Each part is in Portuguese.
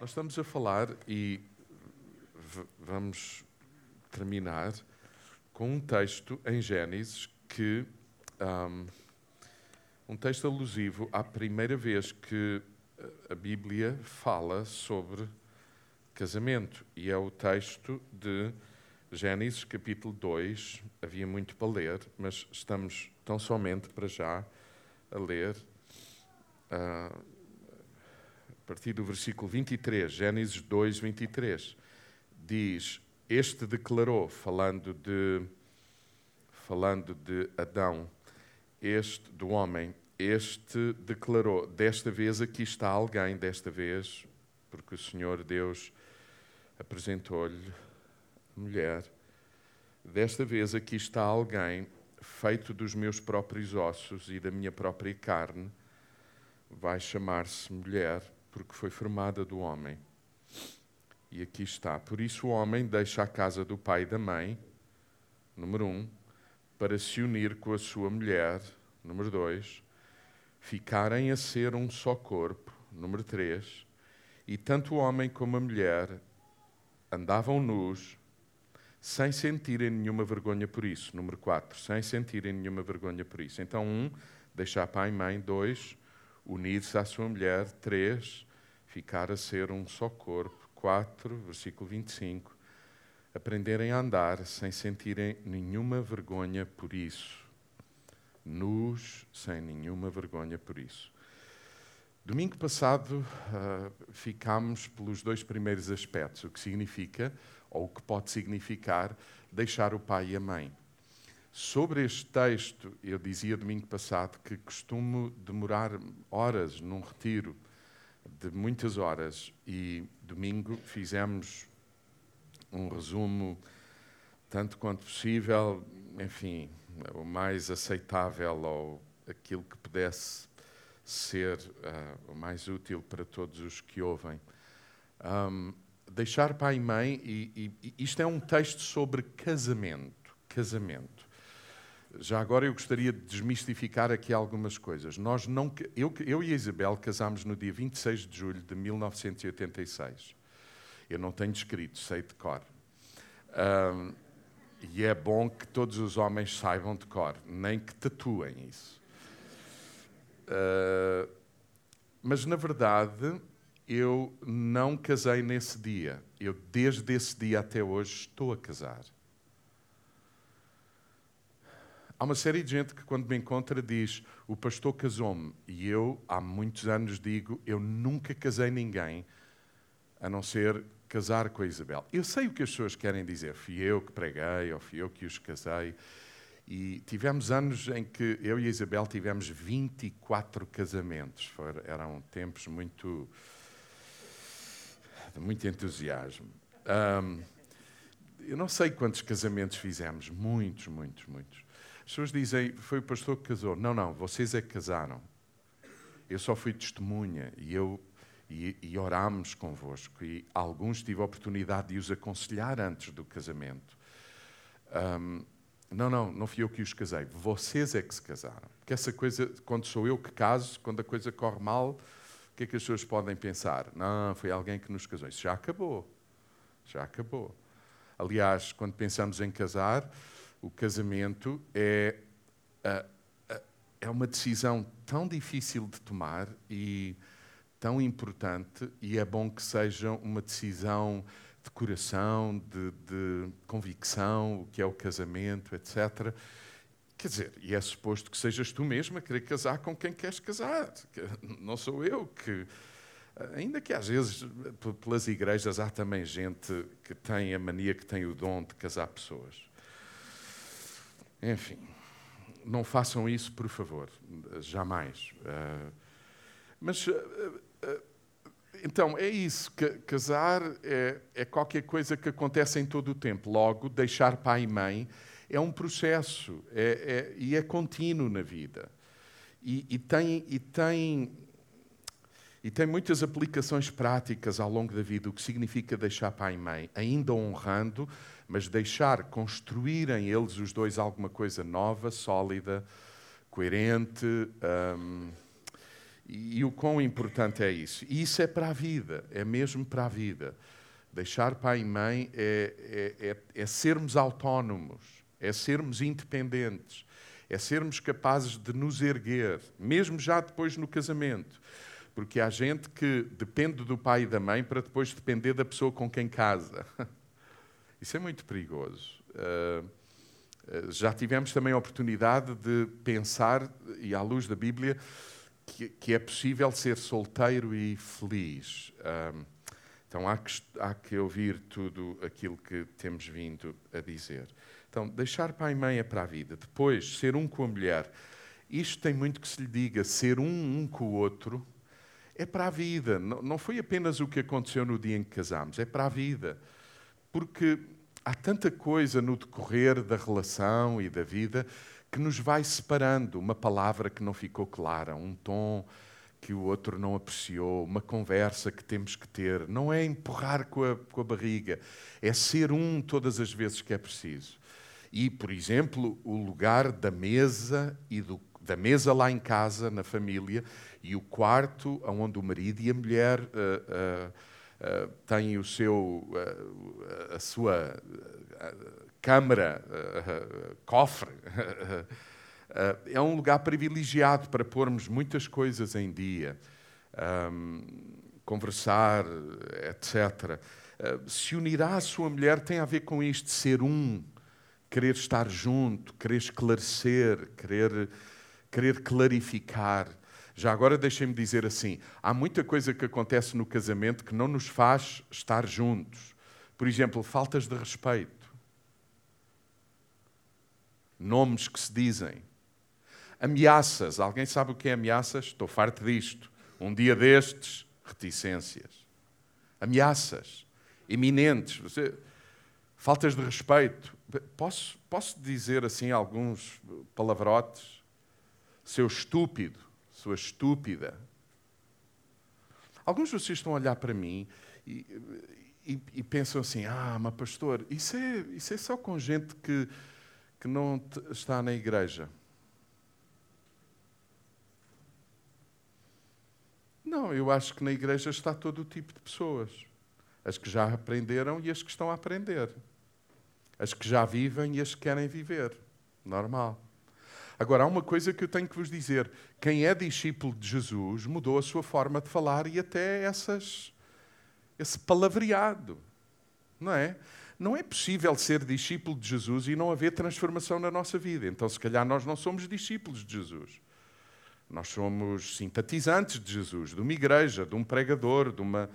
Nós estamos a falar e vamos terminar com um texto em Gênesis que. Um, um texto alusivo à primeira vez que a Bíblia fala sobre casamento. E é o texto de Gênesis, capítulo 2. Havia muito para ler, mas estamos tão somente para já a ler. Uh, partir do versículo 23, Gênesis 2, 23, diz: Este declarou, falando de, falando de Adão, este, do homem, este declarou: Desta vez aqui está alguém, desta vez, porque o Senhor Deus apresentou-lhe mulher. Desta vez aqui está alguém feito dos meus próprios ossos e da minha própria carne. Vai chamar-se mulher, porque foi formada do homem. E aqui está. Por isso o homem deixa a casa do pai e da mãe, número um, para se unir com a sua mulher, número dois, ficarem a ser um só corpo, número três, e tanto o homem como a mulher andavam nus, sem sentirem nenhuma vergonha por isso. Número 4, sem sentirem nenhuma vergonha por isso. Então, um, deixar pai e mãe. Dois, unir-se à sua mulher. Três, ficar a ser um só corpo. 4, versículo 25, aprenderem a andar sem sentirem nenhuma vergonha por isso. Nus, sem nenhuma vergonha por isso. Domingo passado uh, ficámos pelos dois primeiros aspectos, o que significa, ou o que pode significar, deixar o pai e a mãe. Sobre este texto, eu dizia domingo passado que costumo demorar horas num retiro, de muitas horas, e domingo fizemos um resumo tanto quanto possível, enfim, o mais aceitável ou aquilo que pudesse ser uh, o mais útil para todos os que ouvem. Um, deixar pai e mãe, e, e, isto é um texto sobre casamento. Casamento. Já agora eu gostaria de desmistificar aqui algumas coisas. Nós não, eu, eu e a Isabel casámos no dia 26 de julho de 1986. Eu não tenho escrito, sei de cor. Um, e é bom que todos os homens saibam de cor, nem que tatuem isso. Uh, mas, na verdade, eu não casei nesse dia. Eu, desde esse dia até hoje, estou a casar. Há uma série de gente que, quando me encontra, diz: O pastor casou-me. E eu, há muitos anos, digo: Eu nunca casei ninguém, a não ser casar com a Isabel. Eu sei o que as pessoas querem dizer. Fui eu que preguei, ou fui eu que os casei. E tivemos anos em que eu e a Isabel tivemos 24 casamentos. Foram, eram tempos muito. de muito entusiasmo. Um, eu não sei quantos casamentos fizemos, muitos, muitos, muitos. As pessoas dizem, foi o pastor que casou. Não, não, vocês é que casaram. Eu só fui testemunha e eu e, e orámos convosco. E alguns tive a oportunidade de os aconselhar antes do casamento. Um, não, não, não fui eu que os casei. Vocês é que se casaram. Porque essa coisa, quando sou eu que caso, quando a coisa corre mal, o que é que as pessoas podem pensar? Não, foi alguém que nos casou. Isso já acabou. Já acabou. Aliás, quando pensamos em casar, o casamento é, é uma decisão tão difícil de tomar e tão importante, e é bom que seja uma decisão de coração, de, de convicção, o que é o casamento, etc. Quer dizer, e é suposto que sejas tu mesmo a querer casar com quem queres casar. Não sou eu que. Ainda que às vezes pelas igrejas há também gente que tem a mania, que tem o dom de casar pessoas. Enfim, não façam isso, por favor, jamais. Ah, mas ah, ah, então, é isso. Casar é, é, qualquer coisa que acontece em todo o tempo. Logo, deixar pai e mãe é um processo é, é, e é contínuo na vida. E, e, tem, e, tem, e tem muitas aplicações práticas ao longo da vida, o que significa deixar pai e mãe, ainda honrando, mas deixar construírem eles os dois alguma coisa nova, sólida, coerente. Hum, E, e o quão importante é isso. E isso é para a vida, é mesmo para a vida. Deixar pai e mãe é, é, é, é sermos autónomos, é sermos independentes, é sermos capazes de nos erguer, mesmo já depois no casamento. Porque há gente que depende do pai e da mãe para depois depender da pessoa com quem casa. Isso é muito perigoso. Uh, já tivemos também a oportunidade de pensar, e à luz da Bíblia, que, é possível ser solteiro e feliz. Então há que, há que ouvir tudo aquilo que temos vindo a dizer. Então, deixar pai e mãe é para a vida. Depois, ser um com a mulher. Isto tem muito que se lhe diga. Ser um, um com o outro é para a vida. Não, foi apenas o que aconteceu no dia em que casámos, é para a vida. Porque há tanta coisa no decorrer da relação e da vida que nos vai separando. Uma palavra que não ficou clara, um tom que o outro não apreciou, uma conversa que temos que ter. Não é empurrar com a, com a barriga, é ser um todas as vezes que é preciso. E, por exemplo, o lugar da mesa e do, da mesa lá em casa, na família, e o quarto onde o marido e a mulher uh, uh, têm o seu, a sua câmara, cofre. é um lugar privilegiado para pormos muitas coisas em dia, um, conversar, etc. se unirá à sua mulher tem a ver com isto, ser um querer estar junto, querer esclarecer, querer, querer clarificar. Já agora deixem-me dizer assim: há muita coisa que acontece no casamento que não nos faz estar juntos. Por exemplo, faltas de respeito, nomes que se dizem, ameaças. Alguém sabe o que é ameaças? Estou farto disto. Um dia destes, reticências. Ameaças iminentes. Você faltas de respeito. Posso, posso dizer assim alguns palavrotes? Seu estúpido, sua estúpida. Alguns de vocês estão a olhar para mim e, e, e pensam assim: ah, mas pastor, isso é, isso é só com gente que, que não está na igreja. Não, eu acho que na igreja está todo o tipo de pessoas. As que já aprenderam e as que estão a aprender as que já vivem e as que querem viver. Normal. Agora, há uma coisa que eu tenho que vos dizer: quem é discípulo de Jesus mudou a sua forma de falar e até essas, esse palavreado. Não é? Não é possível ser discípulo de Jesus e não haver transformação na nossa vida. Então, se calhar, nós não somos discípulos de Jesus. Nós somos simpatizantes de Jesus, de uma igreja, de um pregador, de uma,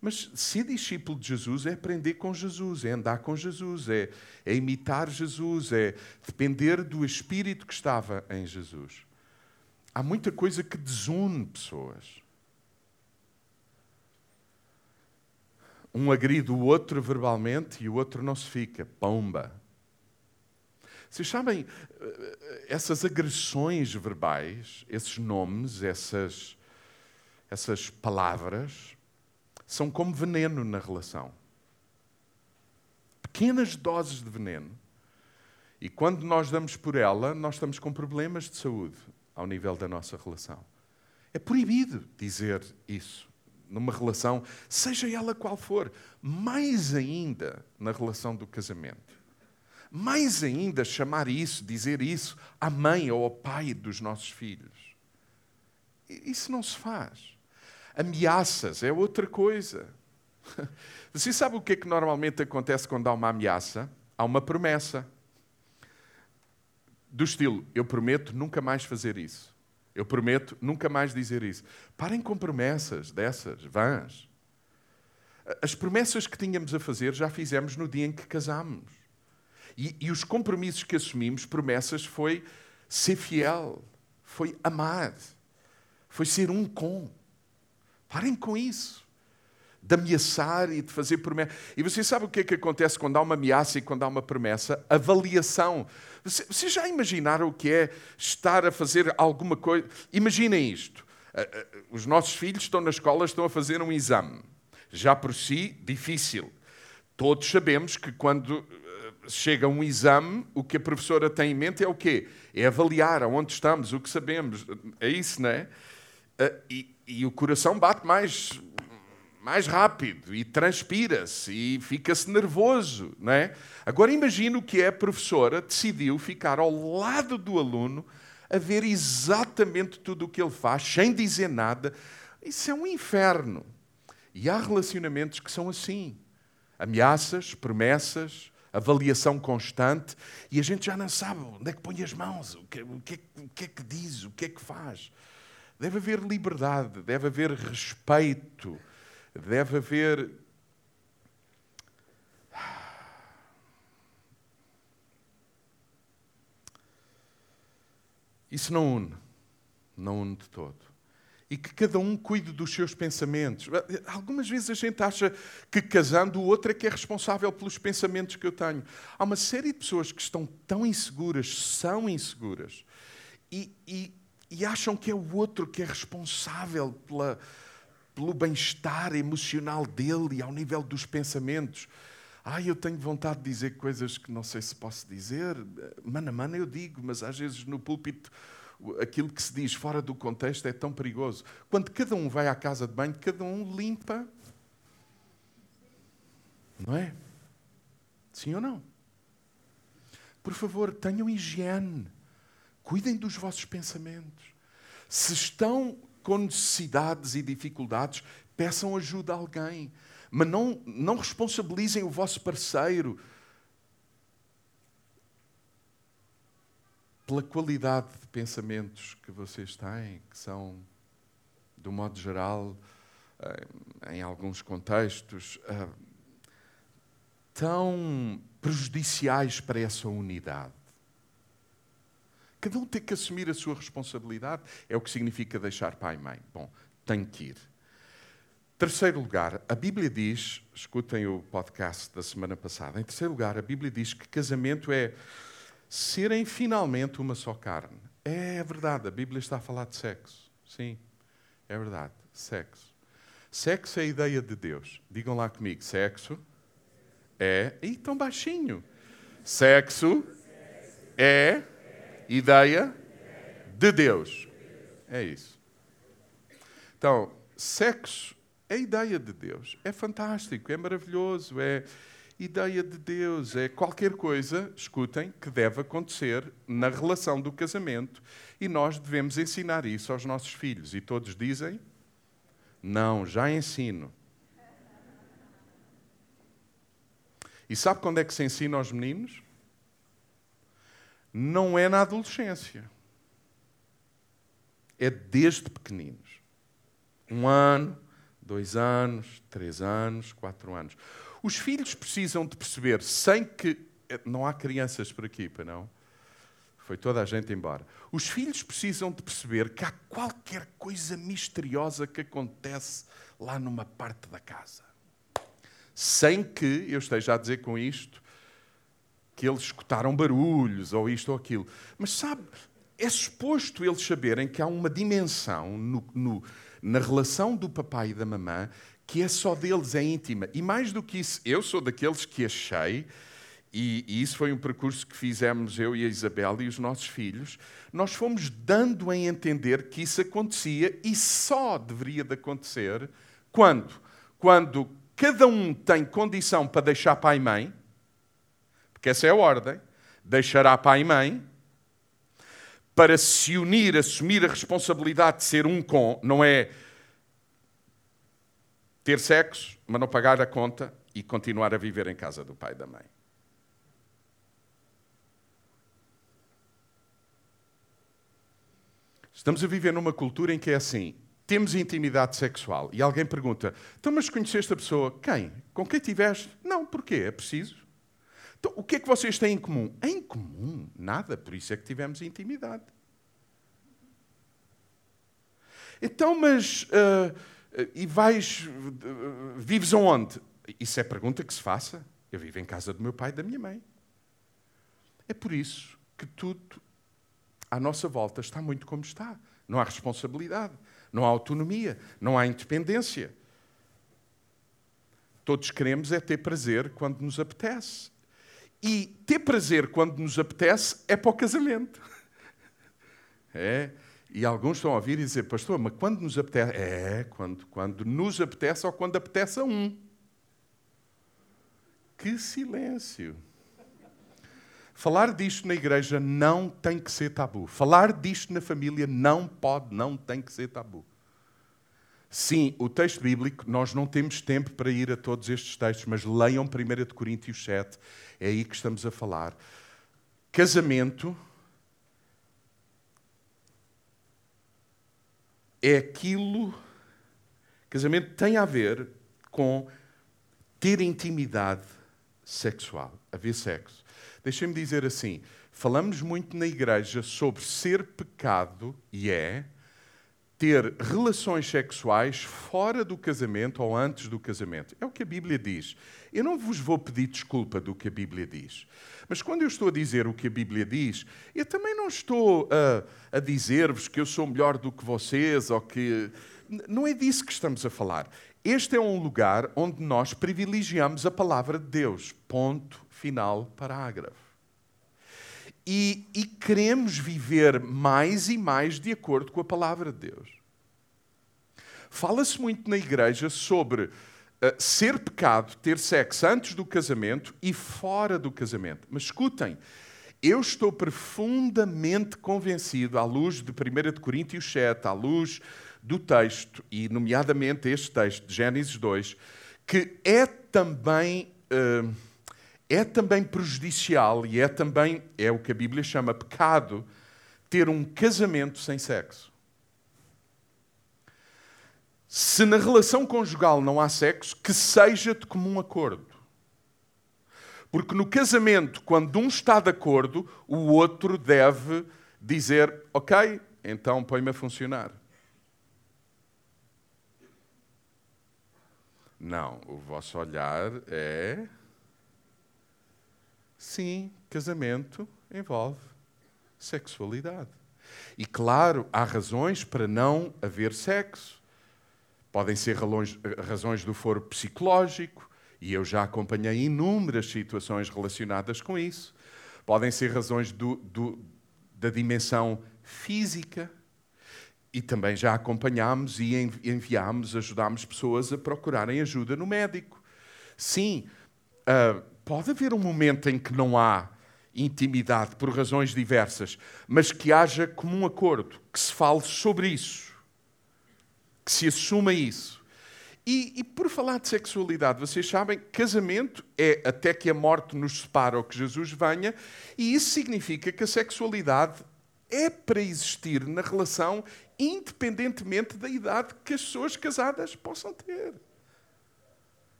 mas ser discípulo de Jesus é aprender com Jesus, é andar com Jesus, é, é imitar Jesus, é depender do espírito que estava em Jesus. Há muita coisa que desune pessoas. Um agride o outro verbalmente e o outro não se fica. Pomba. Vocês sabem, eh, essas agressões verbais, esses nomes, essas, essas palavras, são como veneno na relação. Pequenas doses de veneno. E quando nós damos por ela, nós estamos com problemas de saúde ao nível da nossa relação. É proibido dizer isso numa relação, seja ela qual for, mais ainda na relação do casamento. Mais ainda chamar isso, dizer isso à mãe ou ao pai dos nossos filhos. Isso não se faz. Ameaças é outra coisa. Você sabe o que é que normalmente acontece quando há uma ameaça? Há uma promessa. Do estilo, eu prometo nunca mais fazer isso. Eu prometo nunca mais dizer isso. Parem com promessas dessas, vãs. As promessas que tínhamos a fazer já fizemos no dia em que casámos. E, e os compromissos que assumimos, promessas, foi ser fiel, foi amar, foi ser um com. Parem com isso. De ameaçar e de fazer promessa. E você sabe o que é que acontece quando há uma ameaça e quando há uma promessa? Avaliação. Vocês você já imaginaram o que é estar a fazer alguma coisa? Imaginem isto. Os nossos filhos estão na escola, estão a fazer um exame. Já por si, difícil. Todos sabemos que quando chega um exame, o que a professora tem em mente é o quê? É avaliar aonde estamos, o que sabemos. É isso, não é? e, e o coração bate mais, mais rápido e transpira-se e fica-se nervoso, não é? Agora imagino que a professora decidiu ficar ao lado do aluno a ver exatamente tudo o que ele faz, sem dizer nada. Isso é um inferno. E há relacionamentos que são assim: ameaças, promessas, avaliação constante, e a gente já não sabe onde é que põe as mãos, o que, o que, o que é que diz, o que é que faz. Deve haver liberdade, deve haver respeito, deve haver. Isso não une, não une de todo. E que cada um cuide dos seus pensamentos. Algumas vezes a gente acha que casando o outro é que é responsável pelos pensamentos que eu tenho. Há uma série de pessoas que estão tão inseguras, são inseguras, e, e, e acham que é o outro que é responsável pela, pelo bem-estar emocional dele e ao nível dos pensamentos. Ai, eu tenho vontade de dizer coisas que não sei se posso dizer. Mano a mano eu digo, mas às vezes no púlpito aquilo que se diz fora do contexto é tão perigoso. Quando cada um vai à casa de banho, cada um limpa. Não é? Sim ou não? Por favor, tenham higiene. Cuidem dos vossos pensamentos. Se estão com necessidades e dificuldades, peçam ajuda a alguém. Mas não, não responsabilizem o vosso parceiro pela qualidade de pensamentos que vocês têm, que são, do modo geral, eh, em alguns contextos, eh, tão prejudiciais para essa unidade. Cada um tem que assumir a sua responsabilidade, é o que significa deixar pai e mãe. Bom, tem que ir. Terceiro lugar, a Bíblia diz, escutem o podcast da semana passada, em terceiro lugar, a Bíblia diz que casamento é serem finalmente uma só carne. É verdade, a Bíblia está a falar de sexo. Sim, é verdade, sexo. Sexo é a ideia de Deus. Digam lá comigo, sexo é. Ih, tão baixinho. Sexo é ideia de Deus. É isso. Então, sexo é ideia de Deus. É fantástico, é maravilhoso, é ideia de Deus, é qualquer coisa, escutem, que deve acontecer na relação do casamento e nós devemos ensinar isso aos nossos filhos. E todos dizem: Não, já ensino. E sabe quando é que se ensina aos meninos? Não é na adolescência. É desde pequeninos. Um ano, dois anos, três anos, quatro anos. Os filhos precisam de perceber, sem que. Não há crianças por aqui, para não? Foi toda a gente embora. Os filhos precisam de perceber que há qualquer coisa misteriosa que acontece lá numa parte da casa. Sem que eu esteja a dizer com isto que eles escutaram barulhos ou isto ou aquilo. Mas sabe, é suposto eles saberem que há uma dimensão no, no, na relação do papai e da mamã que é só deles, é íntima. E mais do que isso, eu sou daqueles que achei, e, e, isso foi um percurso que fizemos eu e a Isabel e os nossos filhos, nós fomos dando a entender que isso acontecia e só deveria de acontecer quando? Quando cada um tem condição para deixar pai e mãe, porque essa é a ordem, deixará pai e mãe, para se unir, assumir a responsabilidade de ser um com, não é ter sexo, mas não pagar a conta e continuar a viver em casa do pai e da mãe. Estamos a viver numa cultura em que é assim: temos intimidade sexual e alguém pergunta: então, mas conheceste a pessoa? Quem? Com quem tiveste? Não, porquê? É preciso. Então, o que é que vocês têm em comum? Em comum? Nada, por isso é que tivemos intimidade. Então, mas. Uh, e vais. Vives aonde? Isso é pergunta que se faça. Eu vivo em casa do meu pai e da minha mãe. É por isso que tudo à nossa volta está muito como está. Não há responsabilidade, não há autonomia, não há independência. Todos queremos é ter prazer quando nos apetece. E ter prazer quando nos apetece é para o casamento. É. E alguns estão a ouvir e dizer, pastor, mas quando nos apetece? É, quando, quando nos apetece ou quando apetece a um. Que silêncio. Falar disto na igreja não tem que ser tabu. Falar disto na família não pode, não tem que ser tabu. Sim, o texto bíblico, nós não temos tempo para ir a todos estes textos, mas leiam 1 Coríntios 7, é aí que estamos a falar. Casamento é aquilo. Casamento tem a ver com ter intimidade sexual, haver sexo. Deixem-me dizer assim: falamos muito na igreja sobre ser pecado, e é, ter relações sexuais fora do casamento ou antes do casamento. É o que a Bíblia diz. Eu não vos vou pedir desculpa do que a Bíblia diz. Mas quando eu estou a dizer o que a Bíblia diz, eu também não estou a, a dizer-vos que eu sou melhor do que vocês ou que. Não é disso que estamos a falar. Este é um lugar onde nós privilegiamos a palavra de Deus. Ponto final, parágrafo. E, e, queremos viver mais e mais de acordo com a palavra de Deus. Fala-se muito na igreja sobre uh, ser pecado, ter sexo antes do casamento e fora do casamento. Mas escutem, eu estou profundamente convencido, à luz de 1 Coríntios 7, à luz do texto, e nomeadamente este texto de Gênesis 2, que é também, uh, é também prejudicial e é também, é o que a Bíblia chama pecado, ter um casamento sem sexo. Se na relação conjugal não há sexo, que seja de comum acordo. Porque no casamento, quando um está de acordo, o outro deve dizer: Ok, então põe-me a funcionar. Não, o vosso olhar é. Sim, casamento envolve sexualidade. E claro, há razões para não haver sexo. Podem ser razões do foro psicológico, e eu já acompanhei inúmeras situações relacionadas com isso. Podem ser razões do, do, da dimensão física, e também já acompanhámos e enviámos, ajudámos pessoas a procurarem ajuda no médico. Sim, uh, pode haver um momento em que não há intimidade por razões diversas, mas que haja comum acordo, que se fale sobre isso que se assuma isso. E, e, por falar de sexualidade, vocês sabem, casamento é até que a morte nos separa ou que Jesus venha, e isso significa que a sexualidade é para existir na relação independentemente da idade que as pessoas casadas possam ter.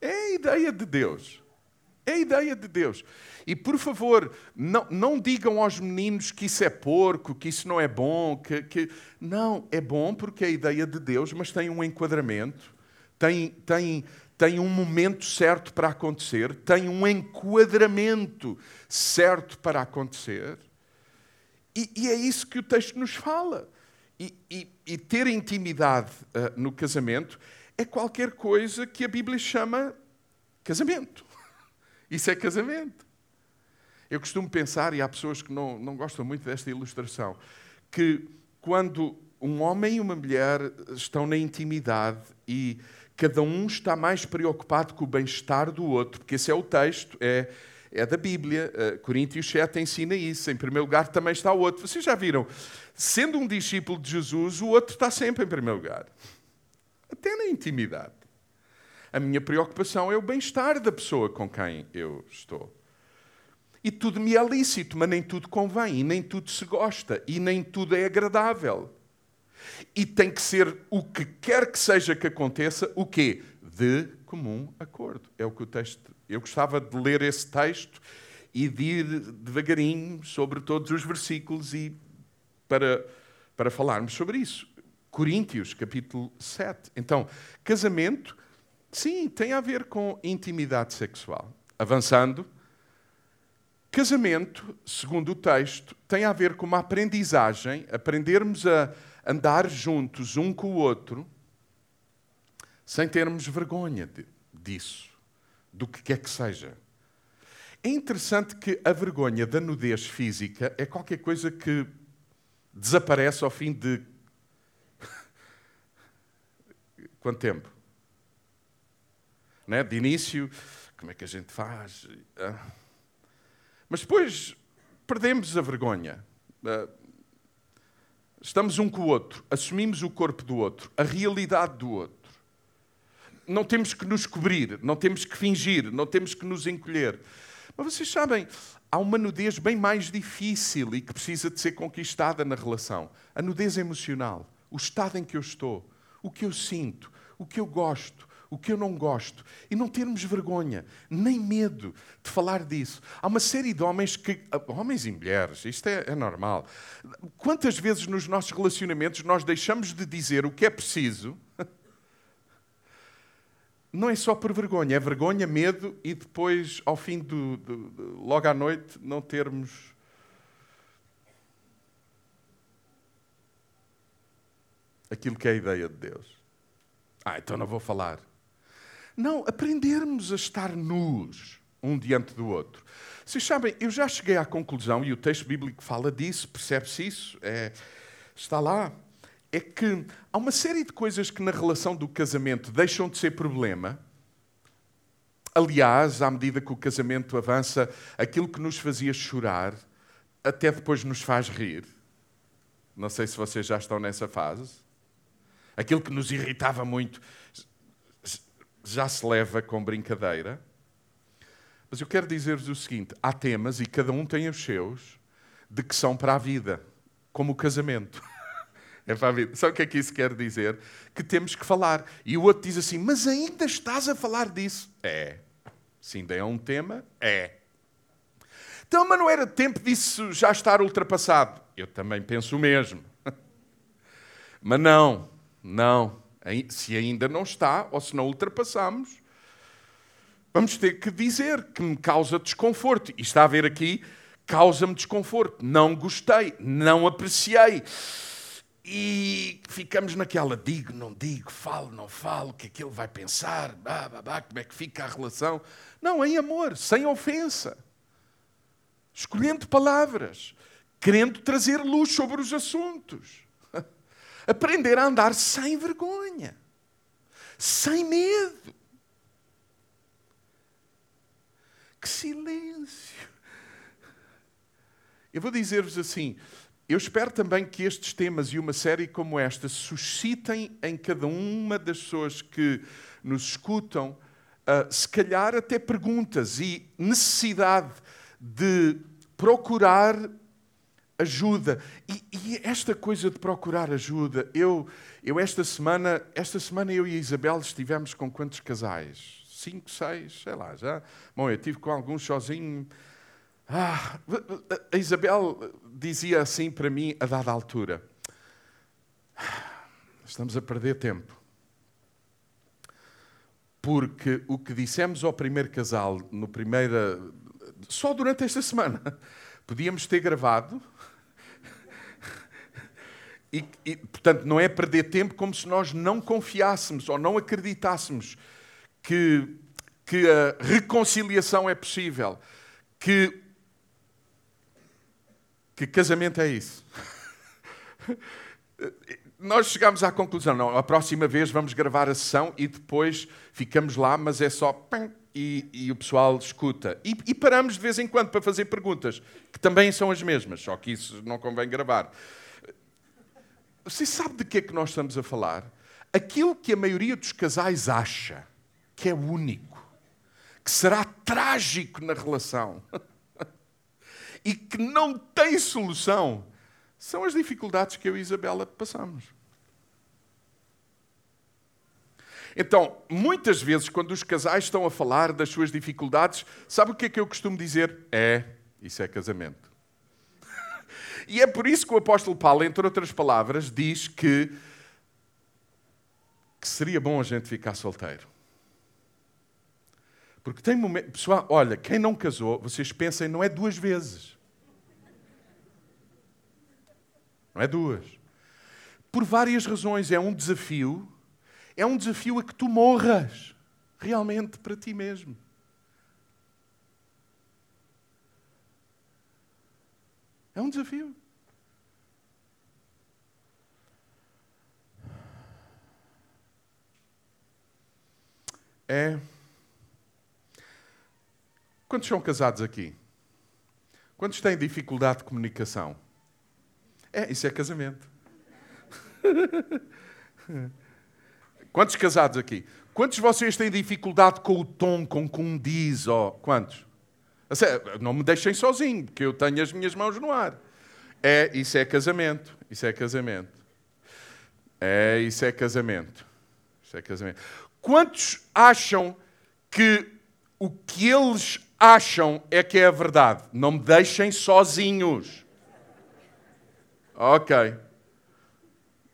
É a ideia de Deus. É a ideia de Deus. E por favor, não, não digam aos meninos que isso é porco, que isso não é bom. Que, que... Não, é bom porque é a ideia de Deus, mas tem um enquadramento, tem, tem, tem um momento certo para acontecer, tem um enquadramento certo para acontecer. E, e é isso que o texto nos fala. E, e, e ter intimidade uh, no casamento é qualquer coisa que a Bíblia chama casamento. Isso é casamento. Eu costumo pensar, e há pessoas que não, não gostam muito desta ilustração, que quando um homem e uma mulher estão na intimidade e cada um está mais preocupado com o bem-estar do outro, porque esse é o texto, é, é da Bíblia, uh, Coríntios 7 ensina isso. Em primeiro lugar também está o outro. Vocês já viram? Sendo um discípulo de Jesus, o outro está sempre em primeiro lugar. Até na intimidade. A minha preocupação é o bem-estar da pessoa com quem eu estou. E tudo me é lícito, mas nem tudo convém, e nem tudo se gosta, e nem tudo é agradável. E tem que ser o que quer que seja que aconteça, o quê? De comum acordo. É o que o texto. Eu gostava de ler esse texto e de ir devagarinho sobre todos os versículos e para, para falarmos sobre isso. Coríntios, capítulo 7. Então, casamento Sim, tem a ver com intimidade sexual. Avançando, casamento, segundo o texto, tem a ver com uma aprendizagem, aprendermos a andar juntos um com o outro, sem termos vergonha de, disso, do que quer que seja. É interessante que a vergonha da nudez física é qualquer coisa que desaparece ao fim de. Quanto tempo? Né? De início, como é que a gente faz? Ah. Mas depois perdemos a vergonha. Ah, estamos um com o outro, assumimos o corpo do outro, a realidade do outro. Não temos que nos cobrir, não temos que fingir, não temos que nos encolher. Mas vocês sabem, há uma nudez bem mais difícil e que precisa de ser conquistada na relação. A nudez emocional, o estado em que eu estou, o que eu sinto, o que eu gosto, o que eu não gosto. E não termos vergonha, nem medo de falar disso. Há uma série de homens que. Homens e mulheres, isto é, é normal. Quantas vezes nos nossos relacionamentos nós deixamos de dizer o que é preciso não é só por vergonha, é vergonha, medo e depois, ao fim do, do, do, logo à noite, não termos. aquilo que é a ideia de Deus. Ah, então não vou falar. Não, aprendermos a estar nus um diante do outro. Vocês sabem, eu já cheguei à conclusão, e o texto bíblico fala disso, percebe-se isso, é, está lá é que há uma série de coisas que na relação do casamento deixam de ser problema. Aliás, à medida que o casamento avança, aquilo que nos fazia chorar até depois nos faz rir. Não sei se vocês já estão nessa fase. Aquilo que nos irritava muito já se leva com brincadeira. Mas eu quero dizer-vos o seguinte: há temas, e cada um tem os seus, de que são para a vida, como o casamento. É para a vida. Sabe o que é que isso quer dizer? Que temos que falar. E o outro diz assim: Mas ainda estás a falar disso? É. Se ainda é um tema, é. Então, mas não era tempo disso já estar ultrapassado? Eu também penso o mesmo. Mas não, não. Se ainda não está, ou se não ultrapassamos, vamos ter que dizer que me causa desconforto. E está a ver aqui, causa-me desconforto. Não gostei, não apreciei e ficamos naquela, digo, não digo, falo, não falo, o que é que ele vai pensar, bah, bah, bah, como é que fica a relação. Não, em amor, sem ofensa, escolhendo palavras, querendo trazer luz sobre os assuntos. Aprender a andar sem vergonha, sem medo. Que silêncio. Eu vou dizer-vos assim: eu espero também que estes temas e uma série como esta suscitem em cada uma das pessoas que nos escutam, uh, se calhar até perguntas e necessidade de procurar ajuda. E, e, esta coisa de procurar ajuda, eu, eu esta semana, esta semana eu e a Isabel estivemos com quantos casais? Cinco, seis, sei lá, já. Bom, eu tive com alguns sozinho ah, a Isabel dizia assim para mim a dada altura: Estamos a perder tempo. Porque o que dissemos ao primeiro casal, no primeira, só durante esta semana, podíamos ter gravado. E, e, portanto, não é perder tempo como se nós não confiássemos ou não acreditássemos que, que a reconciliação é possível, que que casamento é isso? Nós chegamos à conclusão, não, a próxima vez vamos gravar a sessão e depois ficamos lá, mas é só e, e o pessoal escuta. E, e, paramos de vez em quando para fazer perguntas, que também são as mesmas, só que isso não convém gravar. Você sabe de que é que nós estamos a falar? Aquilo que a maioria dos casais acha que é único, que será trágico na relação. e que não tem solução são as dificuldades que eu e Isabela passamos. Então, muitas vezes, quando os casais estão a falar das suas dificuldades, sabe o que é que eu costumo dizer? É, isso é casamento. E é por isso que o apóstolo Paulo, entre outras palavras, diz que, que seria bom a gente ficar solteiro. Porque tem momentos. Pessoal, olha, quem não casou, vocês pensem, não é duas vezes. Não é duas. Por várias razões. É um desafio. É um desafio a que tu morras realmente para ti mesmo. É um desafio. é. Quantos são casados aqui? Quantos têm dificuldade de comunicação? É, isso é casamento. Quantos casados aqui? Quantos de vocês têm dificuldade com o tom com que um diz? Oh, quantos? Não me deixem sozinho, porque eu tenho as minhas mãos no ar. É, isso é casamento. Isso é casamento. É, isso é casamento. Isso é casamento. Quantos acham que o que eles acham é que é a verdade? Não me deixem sozinhos. Ok.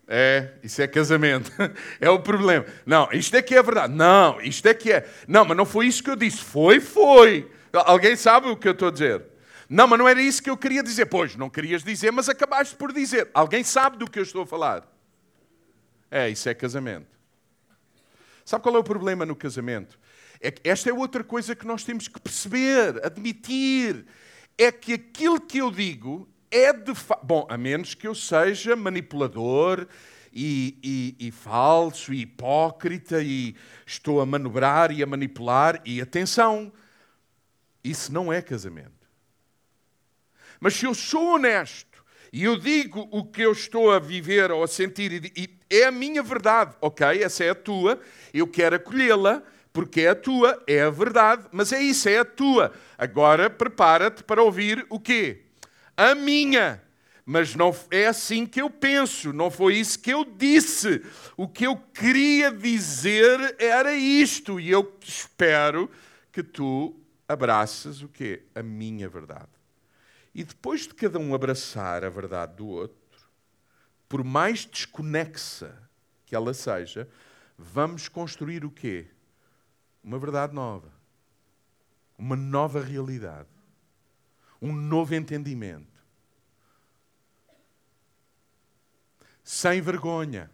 É, isso é casamento. É o problema. Não, isto é que é verdade. Não, isto é que é. Não, mas não foi isso que eu disse. Foi, foi. Alguém sabe o que eu estou a dizer? Não, mas não era isso que eu queria dizer. Pois, não querias dizer, mas acabaste por dizer. Alguém sabe do que eu estou a falar? É, isso é casamento. Sabe qual é o problema no casamento? É que esta é outra coisa que nós temos que perceber, admitir. É que aquilo que eu digo é de facto. Bom, a menos que eu seja manipulador e, e, e, falso e hipócrita e estou a manobrar e a manipular. E atenção, isso não é casamento. Mas se eu sou honesto e eu digo o que eu estou a viver ou a sentir e, é a minha verdade, ok? Essa é a tua, eu quero acolhê-la porque é a tua, é a verdade, mas é isso, é a tua. Agora prepara-te para ouvir o quê? a minha. Mas não é assim que eu penso, não foi isso que eu disse. O que eu queria dizer era isto, e eu espero que tu abraças o quê? A minha verdade. E depois de cada um abraçar a verdade do outro, por mais desconexa que ela seja, vamos construir o quê? Uma verdade nova. Uma nova realidade um novo entendimento. Sem vergonha.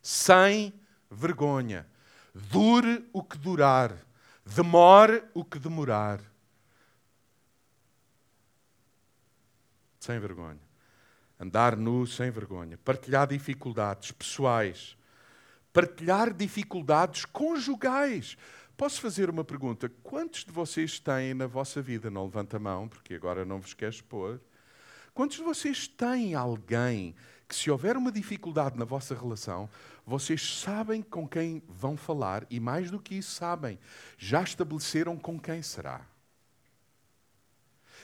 Sem vergonha. Dure o que durar. Demore o que demorar. Sem vergonha. Andar nu sem vergonha. Partilhar dificuldades pessoais. Partilhar dificuldades conjugais. Posso fazer uma pergunta? Quantos de vocês têm na vossa vida, não levanta a mão, porque agora não vos quer expor, quantos de vocês têm alguém que, se houver uma dificuldade na vossa relação, vocês sabem com quem vão falar e, mais do que isso, sabem, já estabeleceram com quem será?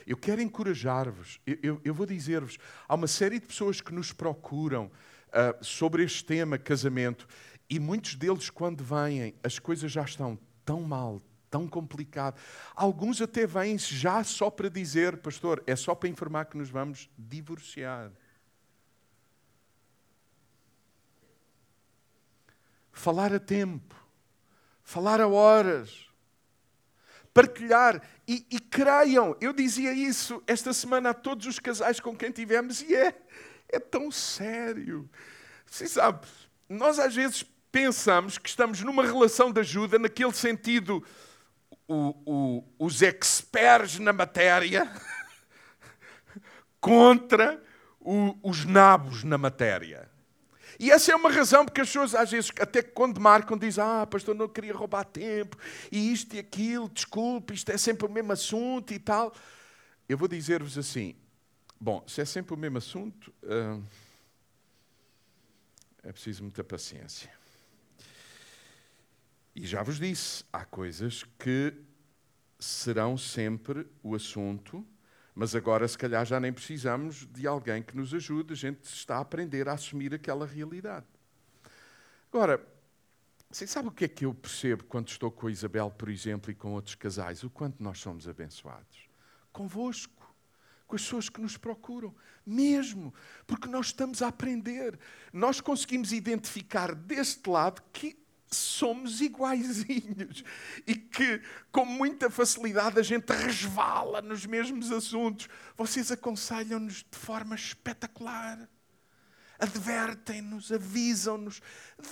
Eu quero encorajar-vos, eu, eu, eu, vou dizer-vos, há uma série de pessoas que nos procuram uh, sobre este tema, casamento, e muitos deles, quando vêm, as coisas já estão tão mal, tão complicado. Alguns até vêm já só para dizer, pastor, é só para informar que nos vamos divorciar. Falar a tempo, falar a horas, partilhar e, e creiam. Eu dizia isso esta semana a todos os casais com quem tivemos e é, é tão sério. Você sabe, nós às vezes pensamos que estamos numa relação de ajuda, naquele sentido, o, o, os experts na matéria contra o, os nabos na matéria. E essa é uma razão porque as pessoas, às vezes, até quando marcam, dizem: Ah, pastor, não queria roubar tempo, e isto e aquilo, desculpe, isto é sempre o mesmo assunto e tal. Eu vou dizer-vos assim: Bom, se é sempre o mesmo assunto, uh, é preciso muita paciência. E já vos disse, há coisas que serão sempre o assunto, mas agora se calhar já nem precisamos de alguém que nos ajude, a gente está a aprender a assumir aquela realidade. Agora, você sabe o que é que eu percebo quando estou com a Isabel, por exemplo, e com outros casais? O quanto nós somos abençoados. Convosco, com as pessoas que nos procuram, mesmo, porque nós estamos a aprender. Nós conseguimos identificar deste lado que somos iguaizinhos e que com muita facilidade a gente resvala nos mesmos assuntos. Vocês aconselham-nos de forma espetacular. Advertem-nos, avisam-nos.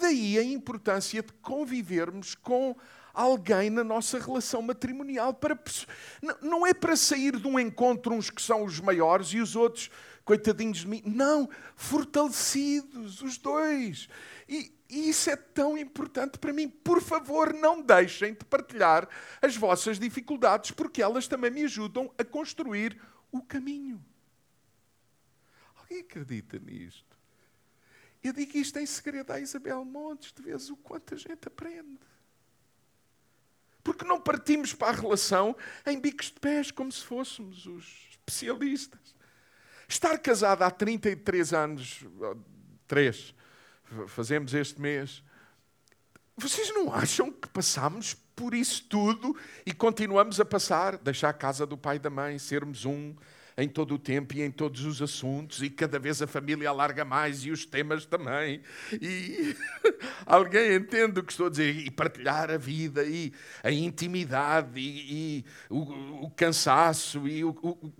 Daí a importância de convivermos com alguém na nossa relação matrimonial. Para, não é para sair de um encontro uns que são os maiores e os outros, coitadinhos de mim. Não, fortalecidos, os dois. E, E isso é tão importante para mim. Por favor, não deixem de partilhar as vossas dificuldades, porque elas também me ajudam a construir o caminho. Alguém acredita nisto? Eu digo isto em segredo à Isabel Montes, de vez o quanto a gente aprende. Porque não partimos para a relação em bicos de pés, como se fôssemos os especialistas. Estar casado há 33 anos, 3, fazemos este mês. Vocês não acham que passamos por isso tudo e continuamos a passar? Deixar a casa do pai e da mãe, sermos um, em todo o tempo e em todos os assuntos, e cada vez a família alarga mais e os temas também. E alguém entende o que estou a dizer? E partilhar a vida, e a intimidade, e, e o, o, cansaço, e o, o,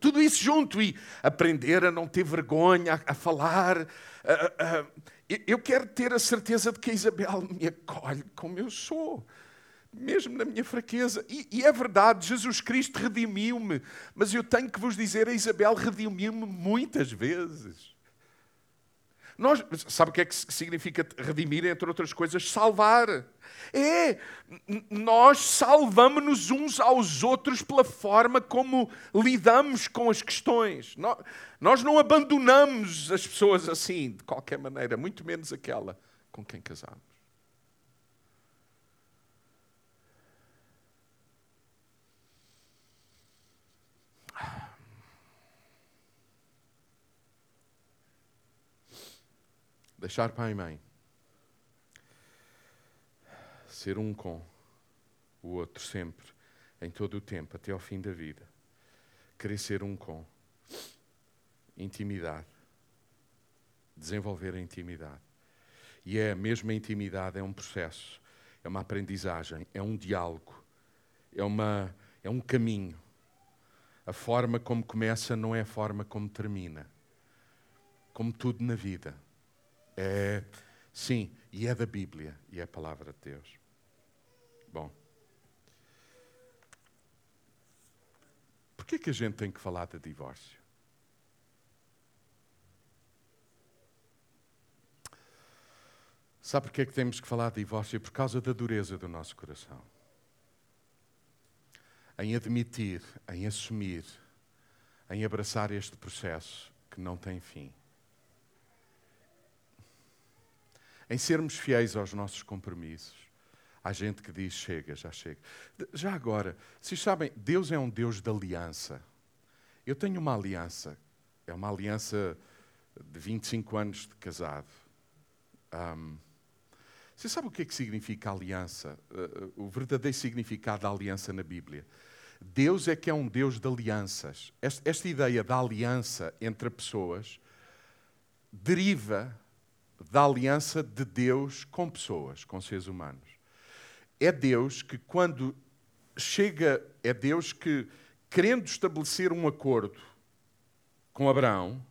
tudo isso junto, e aprender a não ter vergonha, a, a falar. A, a, eu quero ter a certeza de que a Isabel me acolhe como eu sou mesmo na minha fraqueza. E, e é verdade, Jesus Cristo redimiu-me, mas eu tenho que vos dizer, a Isabel redimiu-me muitas vezes. Nós, sabe o que é que significa redimir, entre outras coisas? Salvar. É, nós salvamos-nos uns aos outros pela forma como lidamos com as questões. Nós, não abandonamos as pessoas assim, de qualquer maneira, muito menos aquela com quem casamos. Deixar pai e mãe. Ser um com o outro sempre, em todo o tempo, até ao fim da vida. Querer ser um com. Intimidade. Desenvolver a intimidade. E é, a intimidade, é um processo, é uma aprendizagem, é um diálogo, é, uma, é um caminho. A forma como começa não é a forma como termina. Como tudo na vida. É, sim, e é da Bíblia, e é a palavra de Deus. Bom. Por que, que a gente tem que falar de divórcio? Sabe por que é que temos que falar de divórcio? Por causa da dureza do nosso coração. Em admitir, em assumir, em abraçar este processo que não tem fim em sermos fiéis aos nossos compromissos. Há gente que diz: chega, já chega. Já agora, vocês sabem, Deus é um Deus de aliança. Eu tenho uma aliança, é uma aliança de 25 anos de casado. Um, você sabe o que é que significa aliança? Uh, o verdadeiro significado da aliança na Bíblia. Deus é que é um Deus de alianças. Esta, esta ideia da aliança entre pessoas deriva da aliança de Deus com pessoas, com seres humanos. É Deus que, quando chega, é Deus que, querendo estabelecer um acordo com Abraão,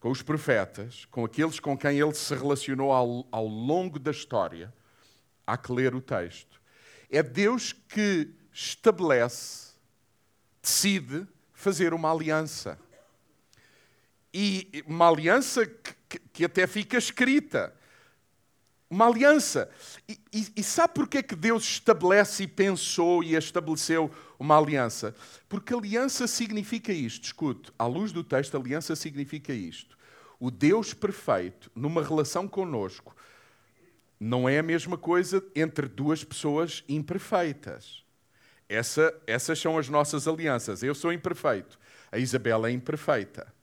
com os profetas, com aqueles com quem ele se relacionou ao, ao longo da história, há que ler o texto. É Deus que estabelece, decide fazer uma aliança. E uma aliança que, que, até fica escrita. Uma aliança. E, e, e sabe porquê que Deus estabelece e pensou e estabeleceu uma aliança? Porque aliança significa isto. Escute, à luz do texto, aliança significa isto. O Deus perfeito, numa relação conosco, não é a mesma coisa entre duas pessoas imperfeitas. Essa, essas são as nossas alianças. Eu sou imperfeito, a Isabela é imperfeita.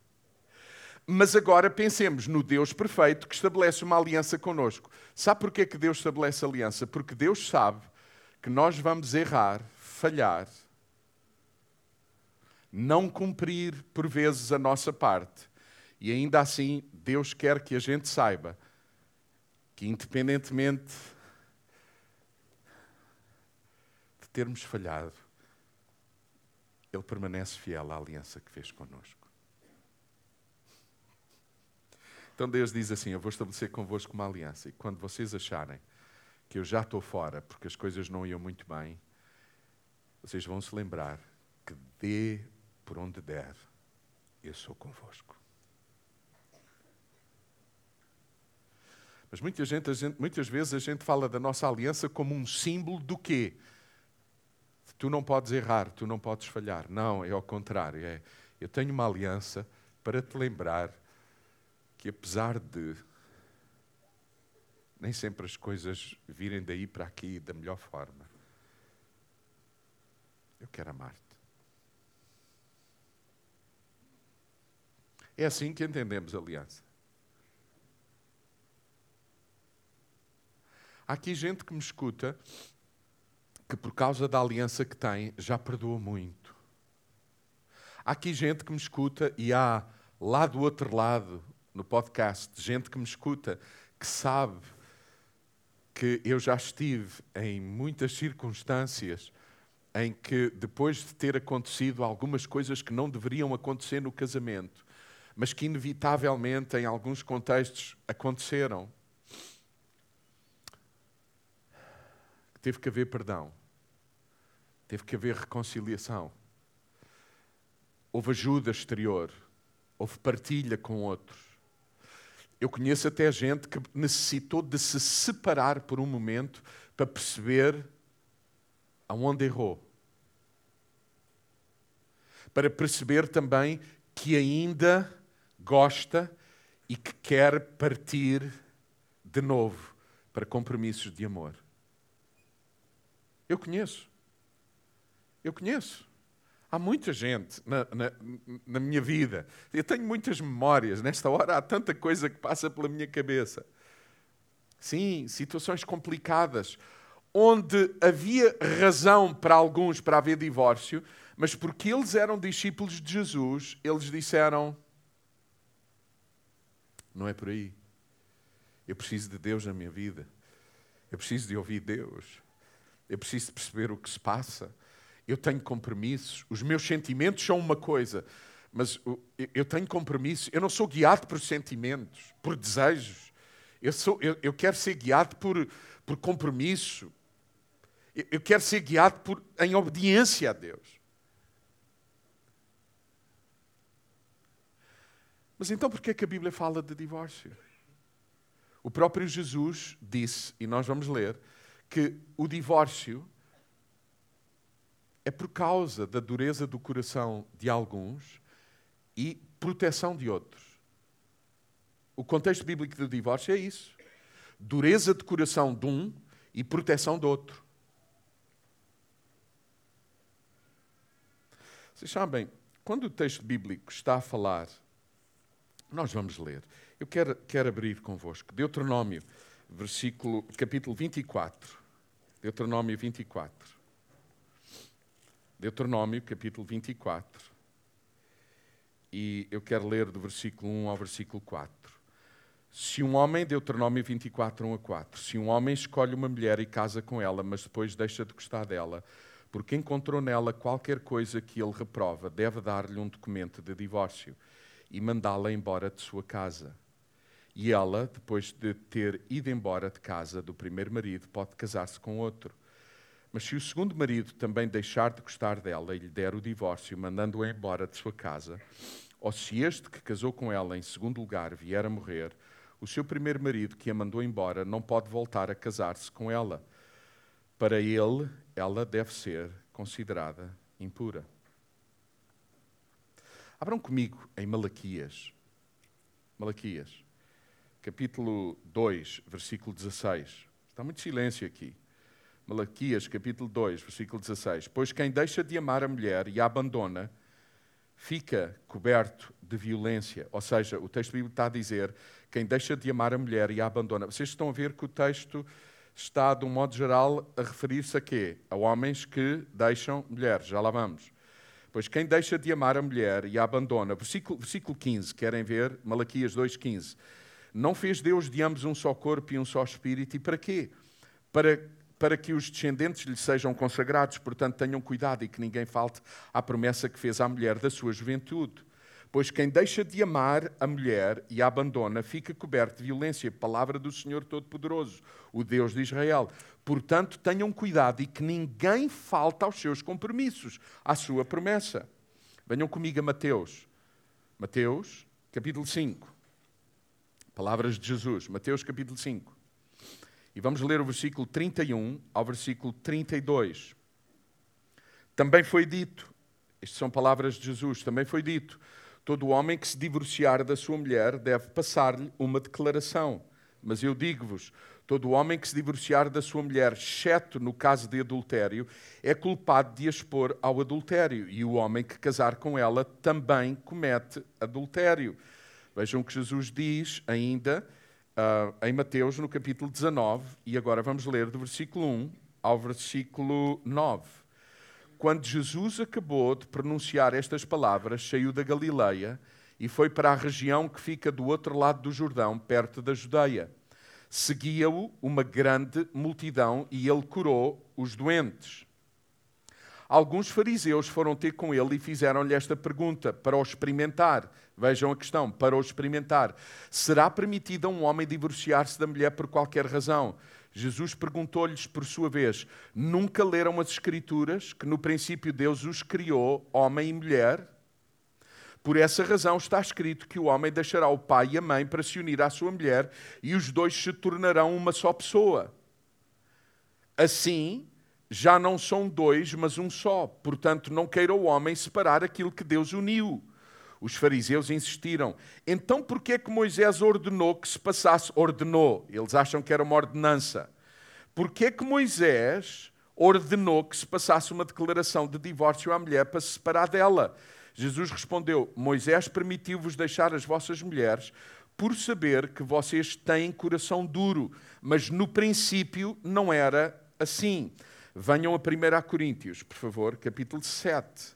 Mas agora pensemos no Deus perfeito que estabelece uma aliança conosco. Sabe porquê que Deus estabelece aliança? Porque Deus sabe que nós vamos errar, falhar, não cumprir por vezes a nossa parte. E ainda assim, Deus quer que a gente saiba que, independentemente de termos falhado, Ele permanece fiel à aliança que fez connosco. Então Deus diz assim: Eu vou estabelecer convosco uma aliança. E quando vocês acharem que eu já estou fora, porque as coisas não iam muito bem, vocês vão se lembrar que dê por onde der, eu sou convosco. Mas muita gente, gente, muitas vezes a gente fala da nossa aliança como um símbolo do quê? Tu não podes errar, tu não podes falhar. Não, é ao contrário. É, eu tenho uma aliança para te lembrar que apesar de nem sempre as coisas virem daí para aqui da melhor forma, eu quero amar-te. É assim que entendemos aliança. Há aqui gente que me escuta que, por causa da aliança que tem, já perdoou muito. Há aqui gente que me escuta e há lá do outro lado, no podcast, gente que me escuta que sabe que eu já estive em muitas circunstâncias em que, depois de ter acontecido algumas coisas que não deveriam acontecer no casamento, mas que inevitavelmente em alguns contextos aconteceram, teve que haver perdão, teve que haver reconciliação, houve ajuda exterior, houve partilha com outros. Eu conheço até gente que necessitou de se separar por um momento para perceber aonde errou. Para perceber também que ainda gosta e que quer partir de novo para compromissos de amor. Eu conheço. Eu conheço. Há muita gente na, na, na, minha vida. Eu tenho muitas memórias. Nesta hora há tanta coisa que passa pela minha cabeça. Sim, situações complicadas, onde havia razão para alguns para haver divórcio, mas porque eles eram discípulos de Jesus, eles disseram: não é por aí. Eu preciso de Deus na minha vida. Eu preciso de ouvir Deus. Eu preciso de perceber o que se passa. Eu tenho compromissos. Os meus sentimentos são uma coisa, mas eu tenho compromissos. Eu não sou guiado por sentimentos, por desejos. Eu, sou, eu, eu quero ser guiado por, por compromisso. Eu, eu quero ser guiado por, em obediência a Deus. Mas então por que, é que a Bíblia fala de divórcio? O próprio Jesus disse, e nós vamos ler, que o divórcio é por causa da dureza do coração de alguns e proteção de outros. O contexto bíblico do divórcio é isso: dureza de coração de um e proteção do outro. Vocês sabem, quando o texto bíblico está a falar nós vamos ler. Eu quero, quero abrir convosco. Deuteronômio, versículo, capítulo 24. Deuteronômio 24. Deuteronômio, capítulo 24. E eu quero ler do versículo 1 ao versículo 4. Se um homem, Deuteronômio 24, 1 a 4. Se um homem escolhe uma mulher e casa com ela, mas depois deixa de gostar dela, porque encontrou nela qualquer coisa que ele reprova, deve dar-lhe um documento de divórcio e mandá-la embora de sua casa. E ela, depois de ter ido embora de casa do primeiro marido, pode casar-se com outro. Mas se o segundo marido também deixar de gostar dela e lhe der o divórcio, mandando-a embora de sua casa, ou se este que casou com ela em segundo lugar vier a morrer, o seu primeiro marido que a mandou embora não pode voltar a casar-se com ela. Para ele, ela deve ser considerada impura. Abram comigo em Malaquias. Malaquias, capítulo 2, versículo 16. Está muito silêncio aqui. Malaquias, capítulo 2, versículo 16. Pois quem deixa de amar a mulher e a abandona, fica coberto de violência. Ou seja, o texto bíblico está a dizer: quem deixa de amar a mulher e a abandona. Vocês estão a ver que o texto está, de um modo geral, a referir-se a quê? A homens que deixam mulheres. Já lá vamos. Pois quem deixa de amar a mulher e a abandona, versículo, versículo 15, querem ver? Malaquias 2,15. Não fez Deus de ambos um só corpo e um só espírito, e para quê? Para, para que os descendentes lhe sejam consagrados, portanto tenham cuidado e que ninguém falte à promessa que fez à mulher da sua juventude. Pois quem deixa de amar a mulher e a abandona fica coberto de violência. Palavra do Senhor Todo-Poderoso, o Deus de Israel. Portanto, tenham cuidado e que ninguém falte aos seus compromissos, à sua promessa. Venham comigo a Mateus. Mateus, capítulo 5. A Palavras de Jesus, Mateus capítulo 5. E vamos ler o versículo 31 ao versículo 32. Também foi dito, estas são palavras de Jesus, também foi dito: todo homem que se divorciar da sua mulher deve passar-lhe uma declaração. Mas eu digo-vos: todo homem que se divorciar da sua mulher, exceto no caso de adultério, é culpado de a expor ao adultério, e o homem que casar com ela também comete adultério. Vejam que Jesus diz ainda uh, em Mateus, no capítulo 19, e agora vamos ler do versículo 1 ao versículo 9. Quando Jesus acabou de pronunciar estas palavras, saiu da Galileia e foi para a região que fica do outro lado do Jordão, perto da Judeia. Seguia-o uma grande multidão e ele curou os doentes. Alguns fariseus foram ter com ele e fizeram-lhe esta pergunta para o experimentar. Vejam a questão, para o experimentar. Será permitido a um homem divorciar-se da mulher por qualquer razão? Jesus perguntou-lhes por sua vez: Nunca leram as Escrituras que no princípio Deus os criou, homem e mulher? Por essa razão está escrito que o homem deixará o pai e a mãe para se unir à sua mulher e os dois se tornarão uma só pessoa. Assim, já não são dois, mas um só. Portanto, não queira o homem separar aquilo que Deus uniu. Os fariseus insistiram. Então, por que é que Moisés ordenou que se passasse? Ordenou. Eles acham que era uma ordenança. Por que é que Moisés ordenou que se passasse uma declaração de divórcio à mulher para se separar dela? Jesus respondeu: Moisés permitiu-vos deixar as vossas mulheres por saber que vocês têm coração duro, mas no princípio não era assim. Venham a 1 Coríntios, por favor, capítulo 7.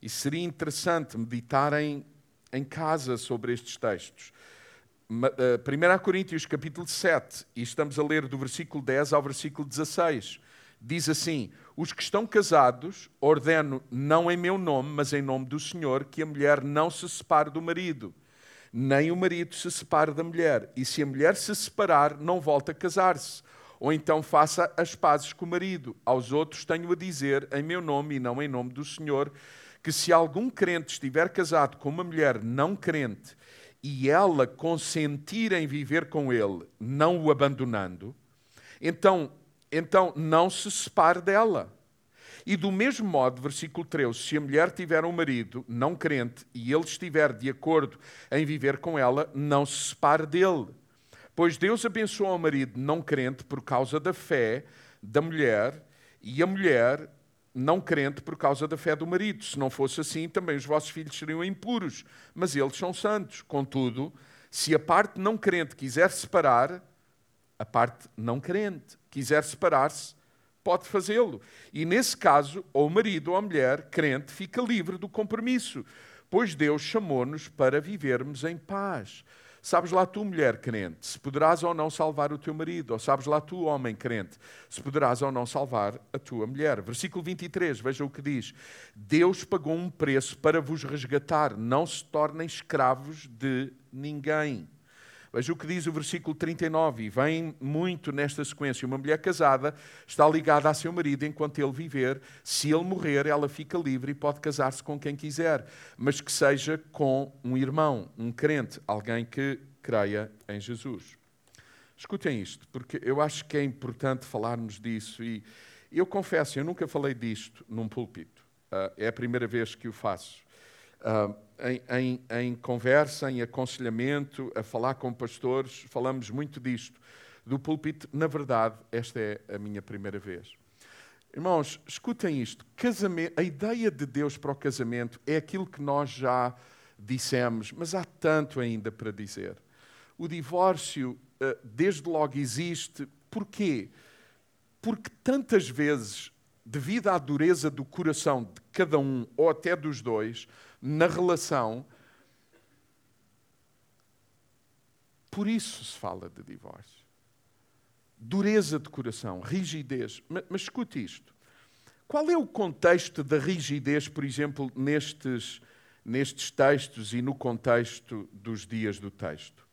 E seria interessante meditarem em casa sobre estes textos. 1 eh, Coríntios, capítulo 7, e estamos a ler do versículo 10 ao versículo 16. Diz assim: Os que estão casados, ordeno, não em meu nome, mas em nome do Senhor, que a mulher não se separe do marido, nem o marido se separe da mulher. E se a mulher se separar, não volta a casar-se ou então faça as pazes com o marido. Aos outros tenho a dizer, em meu nome e não em nome do Senhor, que se algum crente estiver casado com uma mulher não crente e ela consentir em viver com ele, não o abandonando, então, então não se separe dela. E do mesmo modo, versículo 13, se a mulher tiver um marido não crente e ele estiver de acordo em viver com ela, não se separe dele. Pois Deus abençoa o marido não crente por causa da fé da mulher e a mulher não crente por causa da fé do marido. Se não fosse assim, também os vossos filhos seriam impuros, mas eles são santos. Contudo, se a parte não crente quiser separar, a parte não crente quiser separar-se, pode fazê-lo. E nesse caso, ou o marido ou a mulher crente fica livre do compromisso, pois Deus chamou-nos para vivermos em paz. Sabes lá tu, mulher crente, se poderás ou não salvar o teu marido, ou sabes lá tu, homem crente, se poderás ou não salvar a tua mulher. Versículo 23, veja o que diz: Deus pagou um preço para vos resgatar, não se tornem escravos de ninguém. Veja o que diz o versículo 39, e vem muito nesta sequência. Uma mulher casada está ligada a seu marido enquanto ele viver. Se ele morrer, ela fica livre e pode casar-se com quem quiser, mas que seja com um irmão, um crente, alguém que creia em Jesus. Escutem isto, porque eu acho que é importante falarmos disso e eu confesso, eu nunca falei disto num púlpito. Uh, é a primeira vez que o faço. Uh, em, em, em, conversa, em aconselhamento, a falar com pastores, falamos muito disto. Do púlpito, na verdade, esta é a minha primeira vez. Irmãos, escutem isto. Casamento, a ideia de Deus para o casamento é aquilo que nós já dissemos, mas há tanto ainda para dizer. O divórcio, ah, desde logo, existe. Porquê? Porque tantas vezes, devido à dureza do coração de cada um, ou até dos dois, na relação. Por isso se fala de divórcio. Dureza de coração, rigidez. Mas, mas escute isto. Qual é o contexto da rigidez, por exemplo, nestes, nestes textos e no contexto dos dias do texto?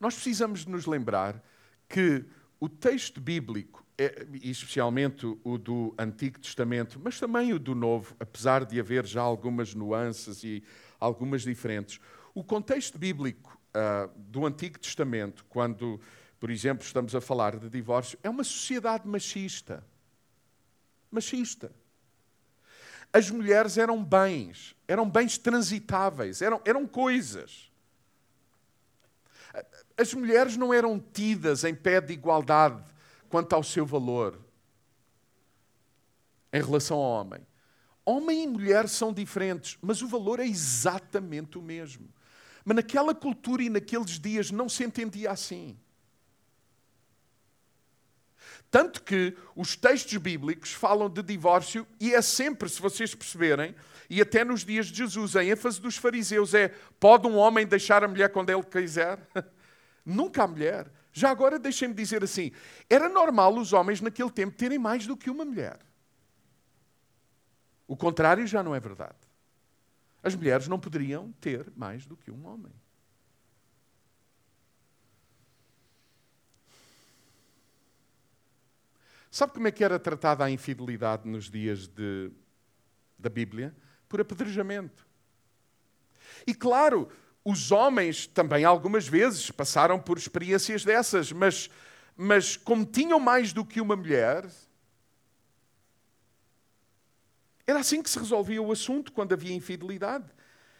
Nós precisamos nos lembrar que o texto bíblico é, especialmente o do Antigo Testamento, mas também o do Novo, apesar de haver já algumas nuances e algumas diferentes. O contexto bíblico uh, do Antigo Testamento, quando, por exemplo, estamos a falar de divórcio, é uma sociedade machista. Machista. As mulheres eram bens, eram bens transitáveis, eram, eram coisas. As mulheres não eram tidas em pé de igualdade quanto ao seu valor em relação ao homem. Homem e mulher são diferentes, mas o valor é exatamente o mesmo. Mas naquela cultura e naqueles dias não se entendia assim. Tanto que os textos bíblicos falam de divórcio e é sempre, se vocês perceberem, e até nos dias de Jesus, a ênfase dos fariseus é: pode um homem deixar a mulher quando ele quiser? Nunca a mulher. Já agora deixem-me dizer assim: era normal os homens naquele tempo terem mais do que uma mulher. O contrário já não é verdade. As mulheres não poderiam ter mais do que um homem. Sabe como é que era tratada a infidelidade nos dias de, da Bíblia? Por apedrejamento. E claro, os homens também algumas vezes passaram por experiências dessas, mas, mas como tinham mais do que uma mulher, era assim que se resolvia o assunto quando havia infidelidade.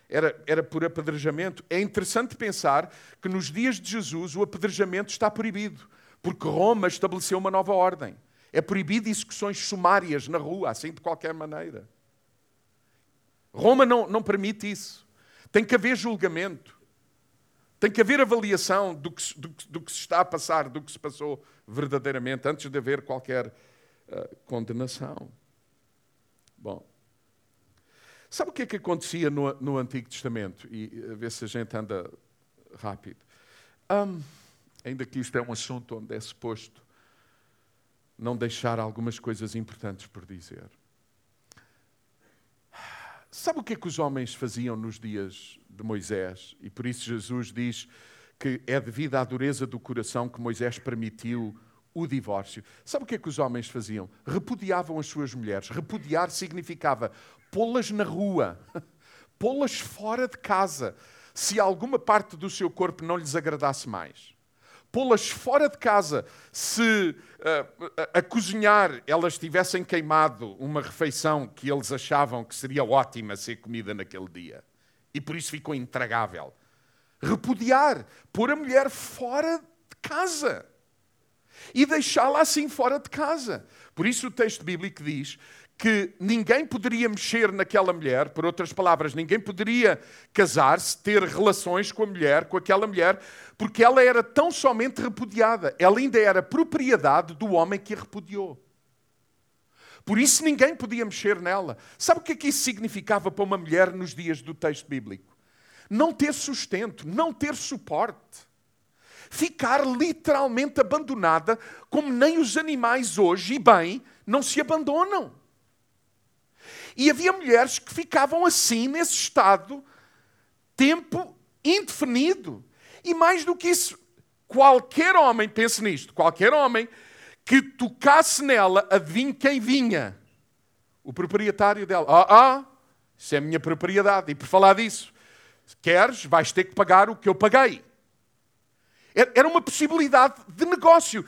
Era, era por apedrejamento. É interessante pensar que nos dias de Jesus o apedrejamento está proibido, porque Roma estabeleceu uma nova ordem. É proibido execuções sumárias na rua, assim de qualquer maneira. Roma não, não permite isso. Tem que haver julgamento. Tem que haver avaliação do que, do, do que se está a passar, do que se passou verdadeiramente, antes de haver qualquer uh, condenação. Bom, sabe o que é que acontecia no, no Antigo Testamento? E a ver se a gente anda rápido. Um, ainda que isto é um assunto onde é suposto não deixar algumas coisas importantes por dizer. Sabe o que é que os homens faziam nos dias de Moisés? E por isso Jesus diz que é devido à dureza do coração que Moisés permitiu o divórcio. Sabe o que é que os homens faziam? Repudiavam as suas mulheres. Repudiar significava pô-las na rua, pô-las fora de casa, se alguma parte do seu corpo não lhes agradasse mais. Pô-las fora de casa se uh, a, a cozinhar elas tivessem queimado uma refeição que eles achavam que seria ótima ser comida naquele dia. E por isso ficou intragável. Repudiar, pôr a mulher fora de casa e deixá-la assim fora de casa. Por isso o texto bíblico diz que ninguém poderia mexer naquela mulher, por outras palavras, ninguém poderia casar-se, ter relações com a mulher, com aquela mulher, porque ela era tão somente repudiada. Ela ainda era propriedade do homem que a repudiou. Por isso ninguém podia mexer nela. Sabe o que é que isso significava para uma mulher nos dias do texto bíblico? Não ter sustento, não ter suporte ficar literalmente abandonada, como nem os animais hoje, e bem, não se abandonam. E havia mulheres que ficavam assim, nesse estado, tempo indefinido. E mais do que isso, qualquer homem, pense nisto, qualquer homem que tocasse nela, adivinhe quem vinha? O proprietário dela. Ah, ah, isso é a minha propriedade. E por falar disso, queres, vais ter que pagar o que eu paguei. Era uma possibilidade de negócio.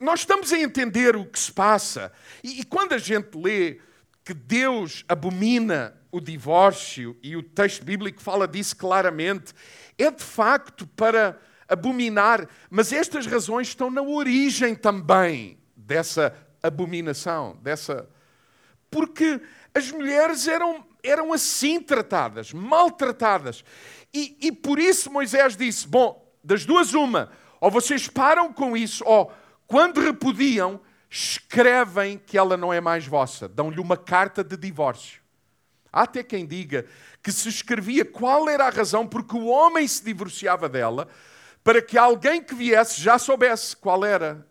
Nós estamos a entender o que se passa. E, quando a gente lê que Deus abomina o divórcio, e o texto bíblico fala disso claramente, é de facto para abominar, mas estas razões estão na origem também dessa abominação, dessa. Porque as mulheres eram, eram assim tratadas, maltratadas. E, e por isso Moisés disse: Bom, das duas, uma, ou vocês param com isso, ou quando repudiam, escrevem que ela não é mais vossa, dão-lhe uma carta de divórcio. Há até quem diga que se escrevia qual era a razão porque o homem se divorciava dela, para que alguém que viesse já soubesse qual era.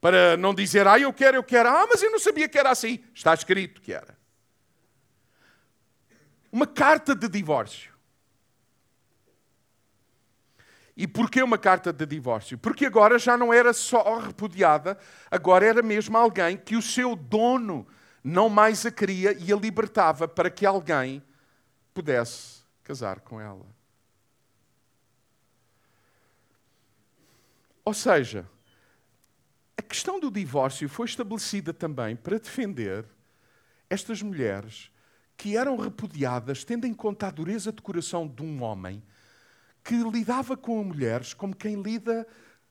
Para não dizer, ah, eu quero, eu quero, ah, mas eu não sabia que era assim. Está escrito que era uma carta de divórcio. E porquê uma carta de divórcio? Porque agora já não era só repudiada, agora era mesmo alguém que o seu dono não mais a queria e a libertava para que alguém pudesse casar com ela. Ou seja, a questão do divórcio foi estabelecida também para defender estas mulheres que eram repudiadas, tendo em conta a dureza de coração de um homem que lidava com mulheres como quem lida,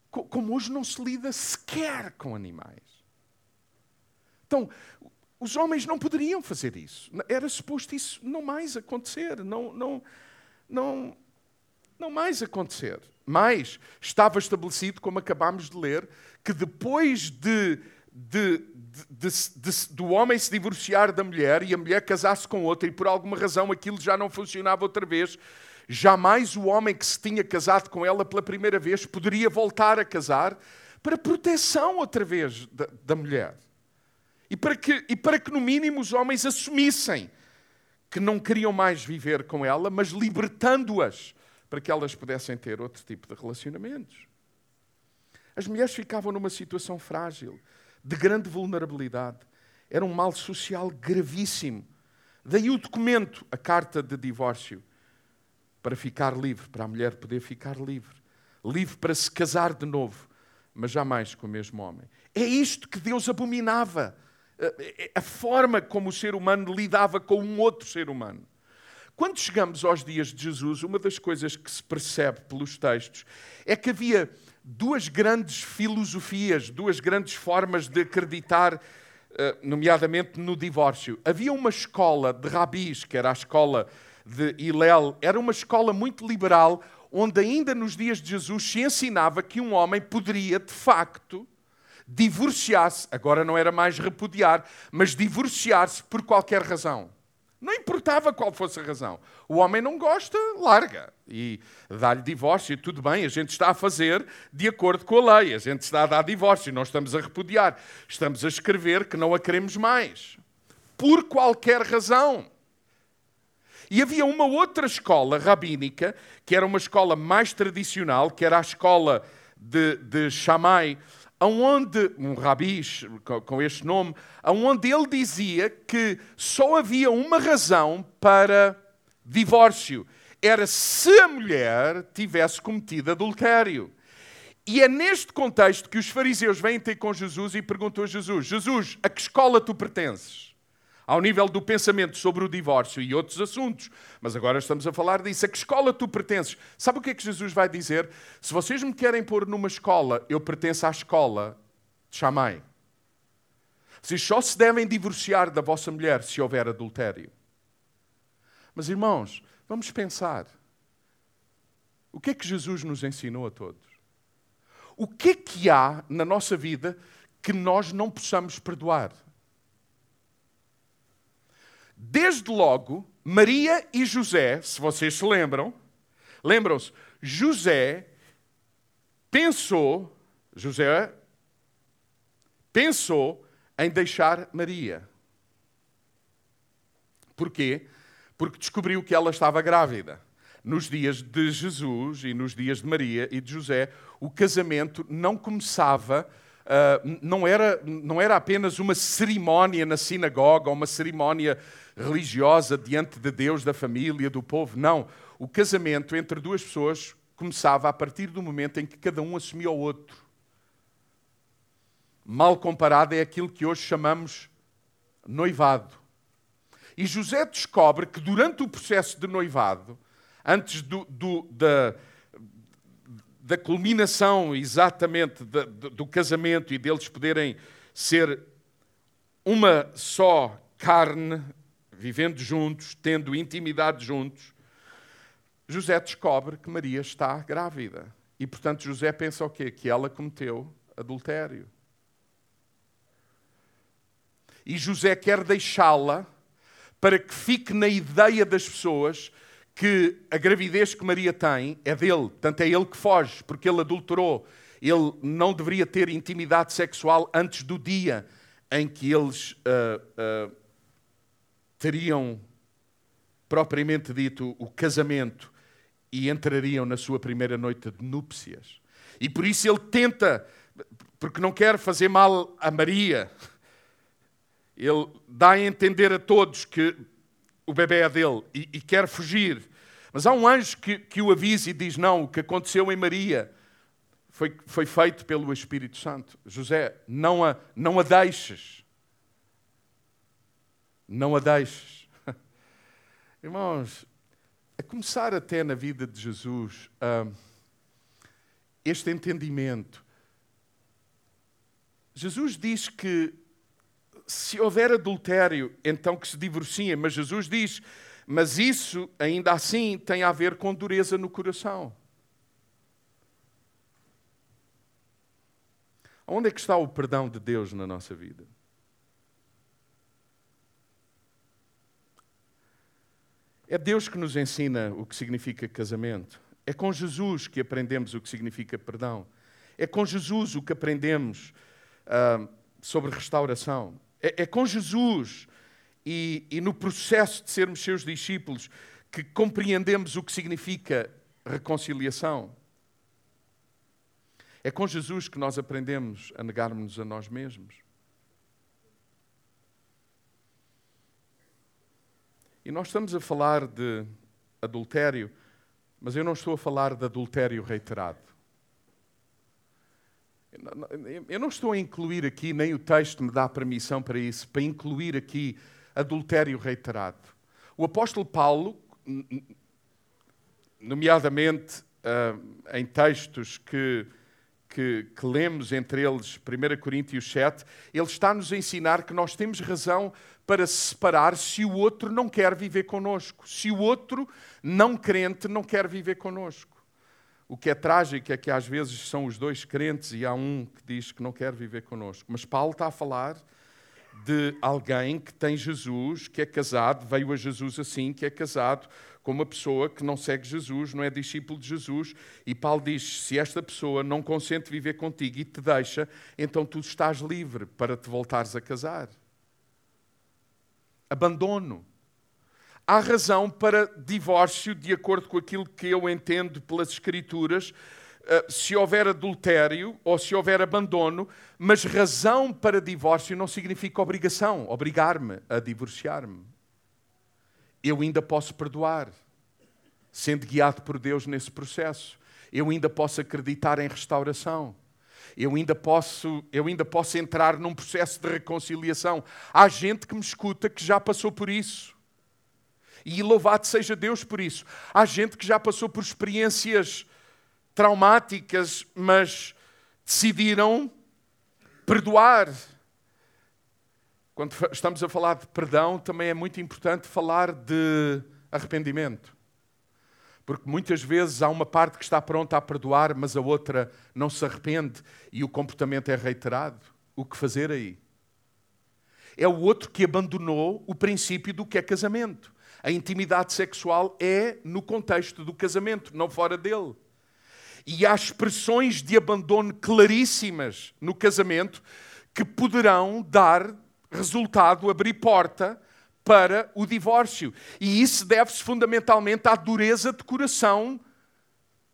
como hoje não se lida sequer com animais. Então, os homens não poderiam fazer isso. Era suposto isso não mais acontecer, não, não, não, não mais acontecer. Mas estava estabelecido, como acabámos de ler, que depois de, de, de, de, do homem se divorciar da mulher e a mulher casar-se com outra e por alguma razão aquilo já não funcionava outra vez, jamais o homem que se tinha casado com ela pela primeira vez poderia voltar a casar para proteção outra vez da, da mulher. E para, que, e para que, no mínimo, os homens assumissem que não queriam mais viver com ela, mas libertando-as para que elas pudessem ter outro tipo de relacionamentos. As mulheres ficavam numa situação frágil, de grande vulnerabilidade. Era um mal social gravíssimo. Daí o documento, a carta de divórcio, para ficar livre, para a mulher poder ficar livre. Livre para se casar de novo, mas jamais com o mesmo homem. É isto que Deus abominava a forma como o ser humano lidava com um outro ser humano. Quando chegamos aos dias de Jesus, uma das coisas que se percebe pelos textos é que havia duas grandes filosofias, duas grandes formas de acreditar, eh, nomeadamente no divórcio. Havia uma escola de rabis, que era a escola de Hillel, era uma escola muito liberal, onde ainda nos dias de Jesus se ensinava que um homem poderia, de facto, divorciar-se, agora não era mais repudiar, mas divorciar-se por qualquer razão. Não importava qual fosse a razão. O homem não gosta, larga. E dá-lhe divórcio, tudo bem, a gente está a fazer de acordo com a lei. A gente está a dar divórcio, não estamos a repudiar. Estamos a escrever que não a queremos mais. Por qualquer razão. E havia uma outra escola rabínica, que era uma escola mais tradicional, que era a escola de, de Shammai, aonde um rabi com este nome, aonde ele dizia que só havia uma razão para divórcio, era se a mulher tivesse cometido adultério. E é neste contexto que os fariseus vêm ter com Jesus e perguntam a Jesus: Jesus, a que escola tu pertences? Ao nível do pensamento sobre o divórcio e outros assuntos. Mas agora estamos a falar disso. A que escola tu pertences? Sabe o que é que Jesus vai dizer? Se vocês me querem pôr numa escola, eu pertenço à escola de Chamai. Vocês só se devem divorciar da vossa mulher se houver adultério. Mas irmãos, vamos pensar. O que é que Jesus nos ensinou a todos? O que é que há na nossa vida que nós não possamos perdoar? Desde logo, Maria e José, se vocês se lembram, lembram-se, José pensou, José pensou em deixar Maria. Porquê? Porque descobriu que ela estava grávida. Nos dias de Jesus e nos dias de Maria e de José, o casamento não começava Uh, não, era, não era apenas uma cerimónia na sinagoga uma cerimónia religiosa diante de Deus, da família, do povo. Não. O casamento entre duas pessoas começava a partir do momento em que cada um assumia o outro. Mal comparado é aquilo que hoje chamamos noivado. E José descobre que durante o processo de noivado, antes do, do, da, da culminação exatamente do, casamento e deles poderem ser uma só carne, vivendo juntos, tendo intimidade juntos, José descobre que Maria está grávida. E, portanto, José pensa o quê? Que ela cometeu adultério. E José quer deixá-la para que fique na ideia das pessoas que a gravidez que Maria tem é dele, tanto é ele que foge, porque ele adulterou. Ele não deveria ter intimidade sexual antes do dia em que eles uh, uh, teriam, propriamente dito, o casamento e entrariam na sua primeira noite de núpcias. E por isso ele tenta, porque não quer fazer mal a Maria, ele dá a entender a todos que o bebê é dele e, e quer fugir. Mas há um anjo que, que o avisa e diz: Não, o que aconteceu em Maria foi, foi feito pelo Espírito Santo. José, não a, não a deixes. Não a deixes. Irmãos, a começar até na vida de Jesus, uh, este entendimento. Jesus diz que se houver adultério, então que se divorciem, mas Jesus diz, mas isso ainda assim tem a ver com dureza no coração. Onde é que está o perdão de Deus na nossa vida? É Deus que nos ensina o que significa casamento. É com Jesus que aprendemos o que significa perdão. É com Jesus o que aprendemos uh, sobre restauração. É, é com Jesus e, e no processo de sermos seus discípulos que compreendemos o que significa reconciliação. É com Jesus que nós aprendemos a negarmos-nos a nós mesmos. E nós estamos a falar de adultério, mas eu não estou a falar de adultério reiterado. Eu não estou a incluir aqui, nem o texto me dá permissão para isso, para incluir aqui adultério reiterado. O apóstolo Paulo, nomeadamente ah, em textos que que, que, lemos, entre eles 1 Coríntios 7, ele está-nos a ensinar que nós temos razão para se separar se o outro não quer viver conosco, se o outro não crente não quer viver conosco. O que é trágico é que às vezes são os dois crentes e há um que diz que não quer viver conosco. Mas Paulo está a falar de alguém que tem Jesus, que é casado, veio a Jesus assim, que é casado, com uma pessoa que não segue Jesus, não é discípulo de Jesus, e Paulo diz: se esta pessoa não consente viver contigo e te deixa, então tu estás livre para te voltares a casar. Abandono. Há razão para divórcio, de acordo com aquilo que eu entendo pelas Escrituras, eh, se houver adultério ou se houver abandono, mas razão para divórcio não significa obrigação, obrigar-me a divorciar-me eu ainda posso perdoar, sendo guiado por Deus nesse processo. Eu ainda posso acreditar em restauração. Eu ainda posso, eu ainda posso entrar num processo de reconciliação. Há gente que me escuta que já passou por isso. E louvado seja Deus por isso. Há gente que já passou por experiências traumáticas, mas decidiram perdoar quando estamos a falar de perdão, também é muito importante falar de arrependimento. Porque muitas vezes há uma parte que está pronta a perdoar, mas a outra não se arrepende e o comportamento é reiterado. O que fazer aí? É o outro que abandonou o princípio do que é casamento. A intimidade sexual é no contexto do casamento, não fora dele. E há expressões de abandono claríssimas no casamento que poderão dar resultado abrir porta para o divórcio. E isso deve-se fundamentalmente à dureza de coração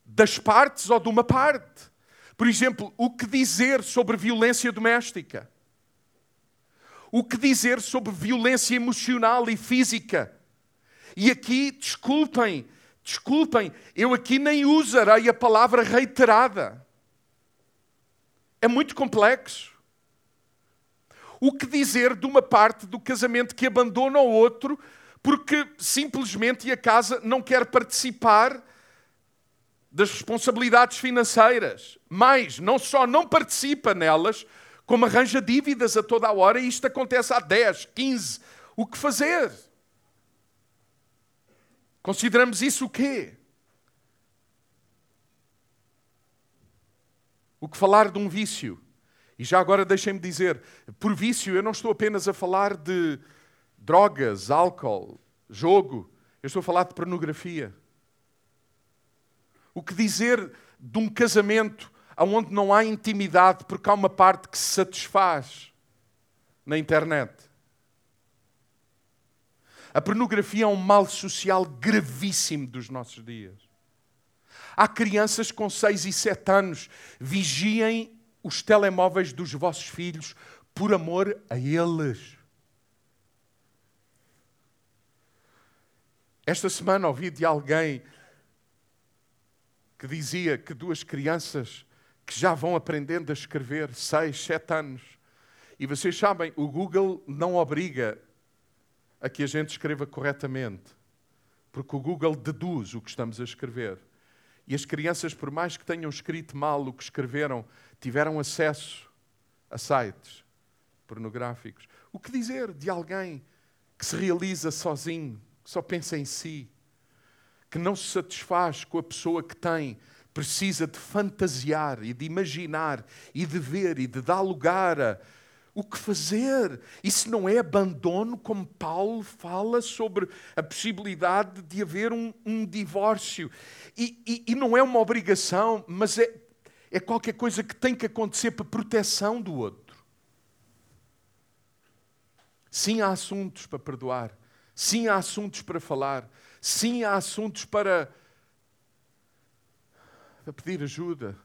das partes ou de uma parte. Por exemplo, o que dizer sobre violência doméstica? O que dizer sobre violência emocional e física? E aqui, desculpem, desculpem, eu aqui nem usarei a palavra reiterada. É muito complexo. O que dizer de uma parte do casamento que abandona o outro porque simplesmente a casa não quer participar das responsabilidades financeiras. Mais, não só não participa nelas, como arranja dívidas a toda a hora e isto acontece há 10, 15. O que fazer? Consideramos isso o quê? O que falar de um vício? E já agora deixem-me dizer, por vício eu não estou apenas a falar de drogas, álcool, jogo, eu estou a falar de pornografia. O que dizer de um casamento onde não há intimidade porque há uma parte que se satisfaz na internet? A pornografia é um mal social gravíssimo dos nossos dias. Há crianças com 6 e 7 anos, vigiem os telemóveis dos vossos filhos por amor a eles. Esta semana ouvi de alguém que dizia que duas crianças que já vão aprendendo a escrever, seis, sete anos. E vocês sabem, o Google não obriga a que a gente escreva corretamente, porque o Google deduz o que estamos a escrever. E as crianças, por mais que tenham escrito mal o que escreveram, tiveram acesso a sites pornográficos. O que dizer de alguém que se realiza sozinho, que só pensa em si, que não se satisfaz com a pessoa que tem, precisa de fantasiar e de imaginar e de ver e de dar lugar a o que fazer. Isso não é abandono, como Paulo fala sobre a possibilidade de haver um, um divórcio. E, e, e, não é uma obrigação, mas é, é qualquer coisa que tem que acontecer para proteção do outro. Sim, há assuntos para perdoar. Sim, há assuntos para falar. Sim, há assuntos para a pedir ajuda.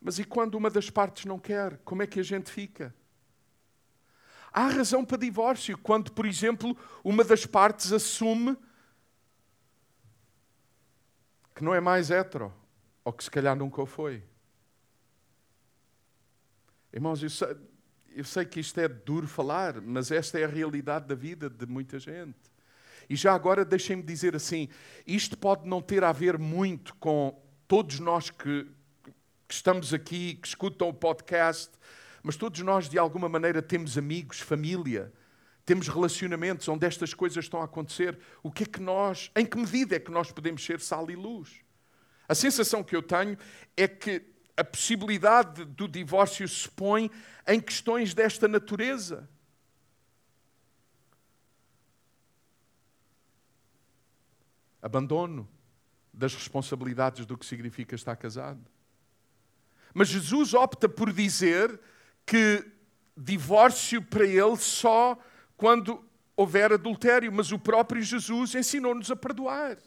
Mas e quando uma das partes não quer? Como é que a gente fica? Há razão para divórcio quando, por exemplo, uma das partes assume que não é mais hetero, ou que se calhar nunca o foi. Irmãos, eu sei, eu sei que isto é duro falar, mas esta é a realidade da vida de muita gente. E já agora deixem-me dizer assim: isto pode não ter a ver muito com todos nós que, que estamos aqui, que escutam o podcast, mas todos nós de alguma maneira temos amigos, família, temos relacionamentos onde estas coisas estão a acontecer. O que é que nós, em que medida é que nós podemos ser sal e luz? A sensação que eu tenho é que a possibilidade do divórcio se põe em questões desta natureza. Abandono, das responsabilidades do que significa estar casado. Mas Jesus opta por dizer que divórcio para ele só quando houver adultério, mas o próprio Jesus ensinou-nos a perdoar.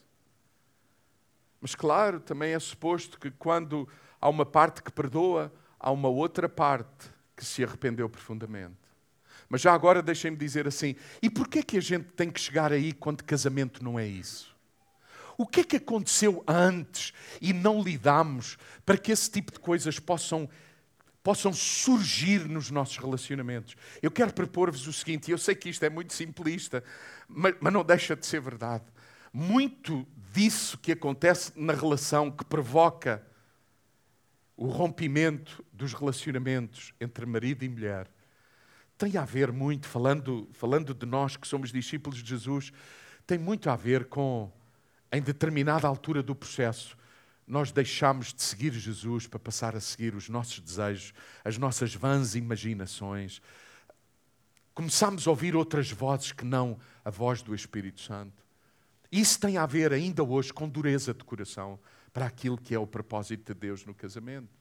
Mas claro, também é suposto que quando há uma parte que perdoa, há uma outra parte que se arrependeu profundamente. Mas já agora deixem-me dizer assim: e porquê que a gente tem que chegar aí quando casamento não é isso? O que é que aconteceu antes e não lidamos para que esse tipo de coisas possam, possam surgir nos nossos relacionamentos? Eu quero propor-vos o seguinte, eu sei que isto é muito simplista, mas, mas não deixa de ser verdade. Muito disso que acontece na relação que provoca o rompimento dos relacionamentos entre marido e mulher tem a ver muito, falando, falando de nós que somos discípulos de Jesus, tem muito a ver com em determinada altura do processo, nós deixamos de seguir Jesus para passar a seguir os nossos desejos, as nossas vãs imaginações. Começamos a ouvir outras vozes que não a voz do Espírito Santo. Isso tem a ver ainda hoje com dureza de coração para aquilo que é o propósito de Deus no casamento.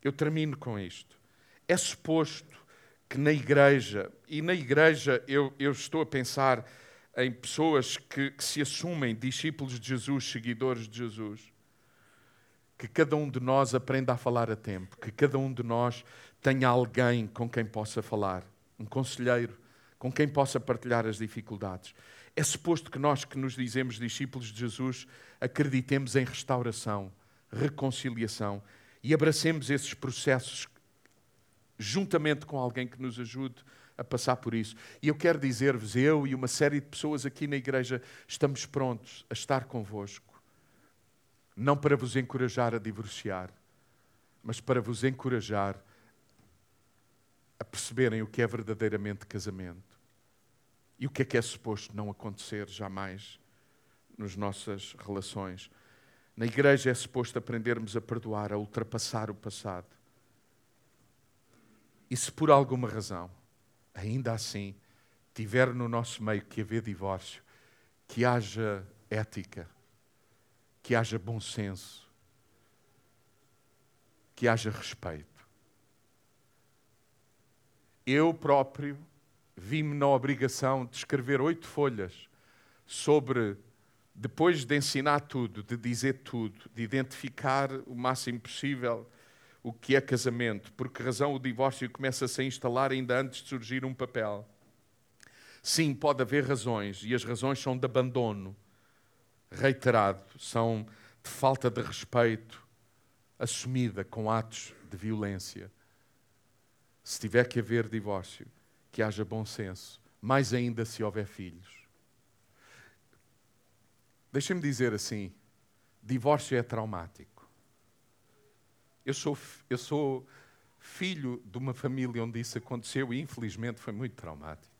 Eu termino com isto. É suposto que na igreja, e na igreja eu, eu estou a pensar em pessoas que, que se assumem discípulos de Jesus, seguidores de Jesus, que cada um de nós aprenda a falar a tempo, que cada um de nós tenha alguém com quem possa falar, um conselheiro, com quem possa partilhar as dificuldades. É suposto que nós que nos dizemos discípulos de Jesus acreditemos em restauração, reconciliação e abracemos esses processos juntamente com alguém que nos ajude a passar por isso. E eu quero dizer-vos, eu e uma série de pessoas aqui na igreja, estamos prontos a estar convosco. Não para vos encorajar a divorciar, mas para vos encorajar a perceberem o que é verdadeiramente casamento. E o que é que é suposto não acontecer jamais nas nossas relações. Na igreja é suposto aprendermos a perdoar, a ultrapassar o passado. E se por alguma razão ainda assim, tiver no nosso meio que haver divórcio, que haja ética, que haja bom senso, que haja respeito. Eu próprio vi-me na obrigação de escrever oito folhas sobre, depois de ensinar tudo, de dizer tudo, de identificar o máximo possível o que é casamento, por que razão o divórcio começa -se a instalar ainda antes de surgir um papel. Sim, pode haver razões, e as razões são de abandono reiterado, são de falta de respeito, assumida com atos de violência. Se tiver que haver divórcio, que haja bom senso, mais ainda se houver filhos. Deixem-me dizer assim: divórcio é traumático. Eu sou, eu sou filho de uma família onde isso aconteceu e, infelizmente, foi muito traumático.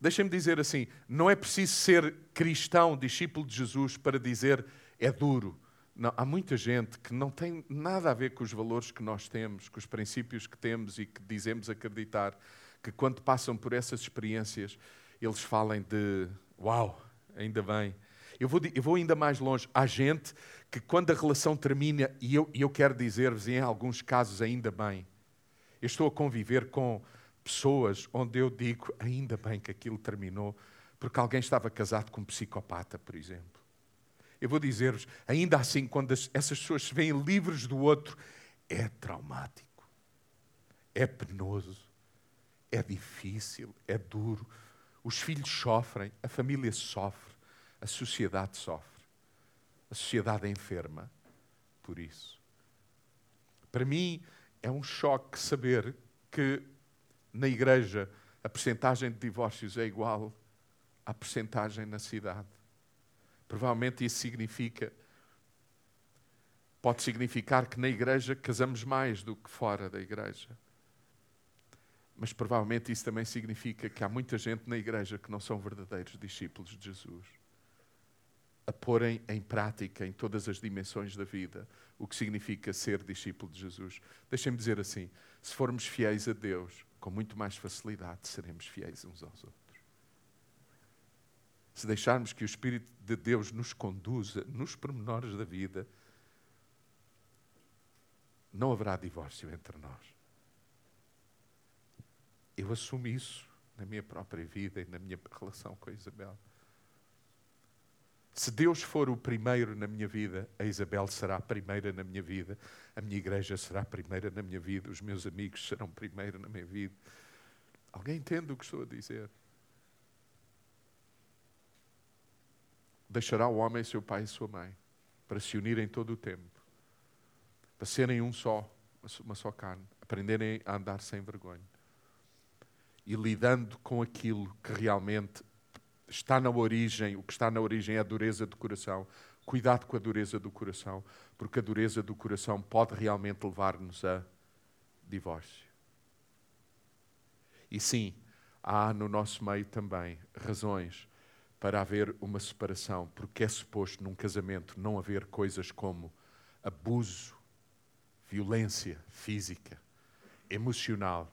Deixem-me dizer assim: não é preciso ser cristão, discípulo de Jesus, para dizer é duro. Não, há muita gente que não tem nada a ver com os valores que nós temos, com os princípios que temos e que dizemos acreditar, que quando passam por essas experiências, eles falem de uau, ainda bem. Eu vou, eu vou ainda mais longe. Há gente que, quando a relação termina, e eu, eu quero dizer-vos, em alguns casos, ainda bem, eu estou a conviver com pessoas onde eu digo, ainda bem que aquilo terminou, porque alguém estava casado com um psicopata, por exemplo. Eu vou dizer-vos, ainda assim, quando as, essas pessoas se veem livres do outro, é traumático, é penoso, é difícil, é duro. Os filhos sofrem, a família sofre, a sociedade sofre. A sociedade é enferma por isso. Para mim, é um choque saber que na igreja a percentagem de divórcios é igual à percentagem na cidade. Provavelmente isso significa, pode significar que na igreja casamos mais do que fora da igreja. Mas provavelmente isso também significa que há muita gente na igreja que não são verdadeiros discípulos de Jesus. A porem em prática em todas as dimensões da vida o que significa ser discípulo de Jesus. Deixem-me dizer assim: se formos fiéis a Deus, com muito mais facilidade seremos fiéis uns aos outros. Se deixarmos que o Espírito de Deus nos conduza nos pormenores da vida, não haverá divórcio entre nós. Eu assumo isso na minha própria vida e na minha relação com a Isabel. Se Deus for o primeiro na minha vida, a Isabel será a primeira na minha vida, a minha igreja será a primeira na minha vida, os meus amigos serão primeiro na minha vida. Alguém entende o que estou a dizer? Deixará o homem seu pai e sua mãe para se unirem todo o tempo, para serem um só, uma só carne, aprenderem a andar sem vergonha e lidando com aquilo que realmente está na origem, o que está na origem é a dureza do coração. Cuidado com a dureza do coração, porque a dureza do coração pode realmente levar-nos a divórcio. E sim, há no nosso meio também razões para haver uma separação, porque é suposto num casamento não haver coisas como abuso, violência física, emocional,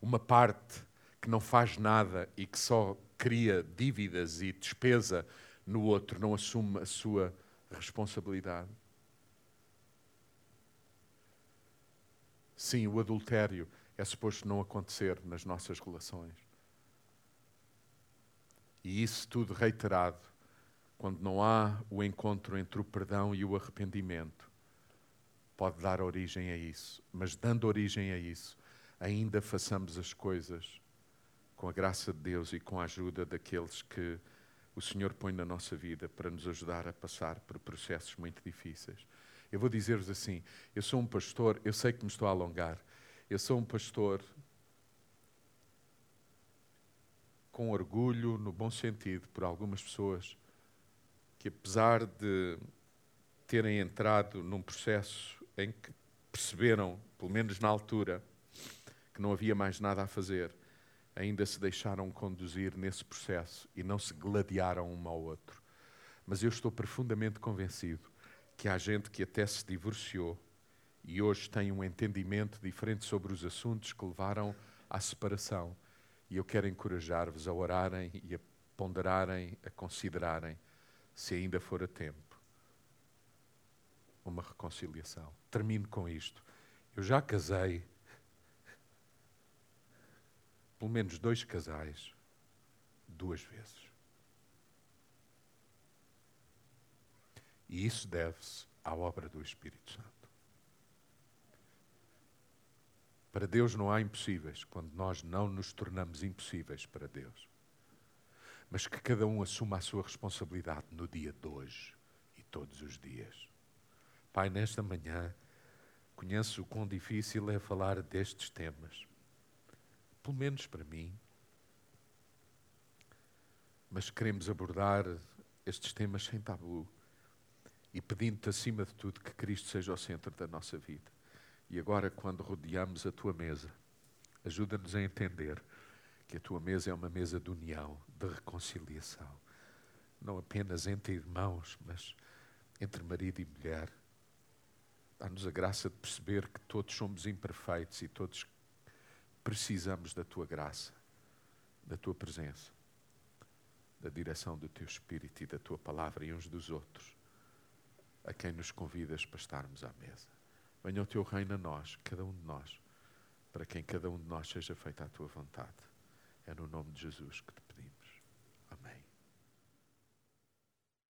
uma parte que não faz nada e que só cria dívidas e despesa no outro, não assume a sua responsabilidade. Sim, o adultério é suposto não acontecer nas nossas relações. E isso tudo reiterado, quando não há o encontro entre o perdão e o arrependimento, pode dar origem a isso. Mas dando origem a isso, ainda façamos as coisas com a graça de Deus e com a ajuda daqueles que o Senhor põe na nossa vida para nos ajudar a passar por processos muito difíceis. Eu vou dizer-vos assim: eu sou um pastor, eu sei que me estou a alongar, eu sou um pastor com orgulho, no bom sentido, por algumas pessoas que, apesar de terem entrado num processo em que perceberam, pelo menos na altura, que não havia mais nada a fazer, ainda se deixaram conduzir nesse processo e não se gladiaram um ao outro. Mas eu estou profundamente convencido que há gente que até se divorciou e hoje tem um entendimento diferente sobre os assuntos que levaram à separação. E eu quero encorajar-vos a orarem e a ponderarem, a considerarem, se ainda for a tempo, uma reconciliação. Termino com isto. Eu já casei pelo menos dois casais duas vezes. E isso deve-se à obra do Espírito Santo. Para Deus não há impossíveis quando nós não nos tornamos impossíveis para Deus. Mas que cada um assuma a sua responsabilidade no dia de hoje e todos os dias. Pai, nesta manhã, conheço o quão difícil é falar destes temas. Pelo menos para mim. Mas queremos abordar estes temas sem tabu e pedindo-te, acima de tudo, que Cristo seja o centro da nossa vida. E agora, quando rodeamos a tua mesa, ajuda-nos a entender que a tua mesa é uma mesa de união, de reconciliação. Não apenas entre irmãos, mas entre marido e mulher. Dá-nos a graça de perceber que todos somos imperfeitos e todos precisamos da tua graça, da tua presença, da direção do teu espírito e da tua palavra e uns dos outros a quem nos convidas para estarmos à mesa. Venha o teu reino a nós, cada um de nós, para quem cada um de nós seja feita a tua vontade. É no nome de Jesus que te pedimos.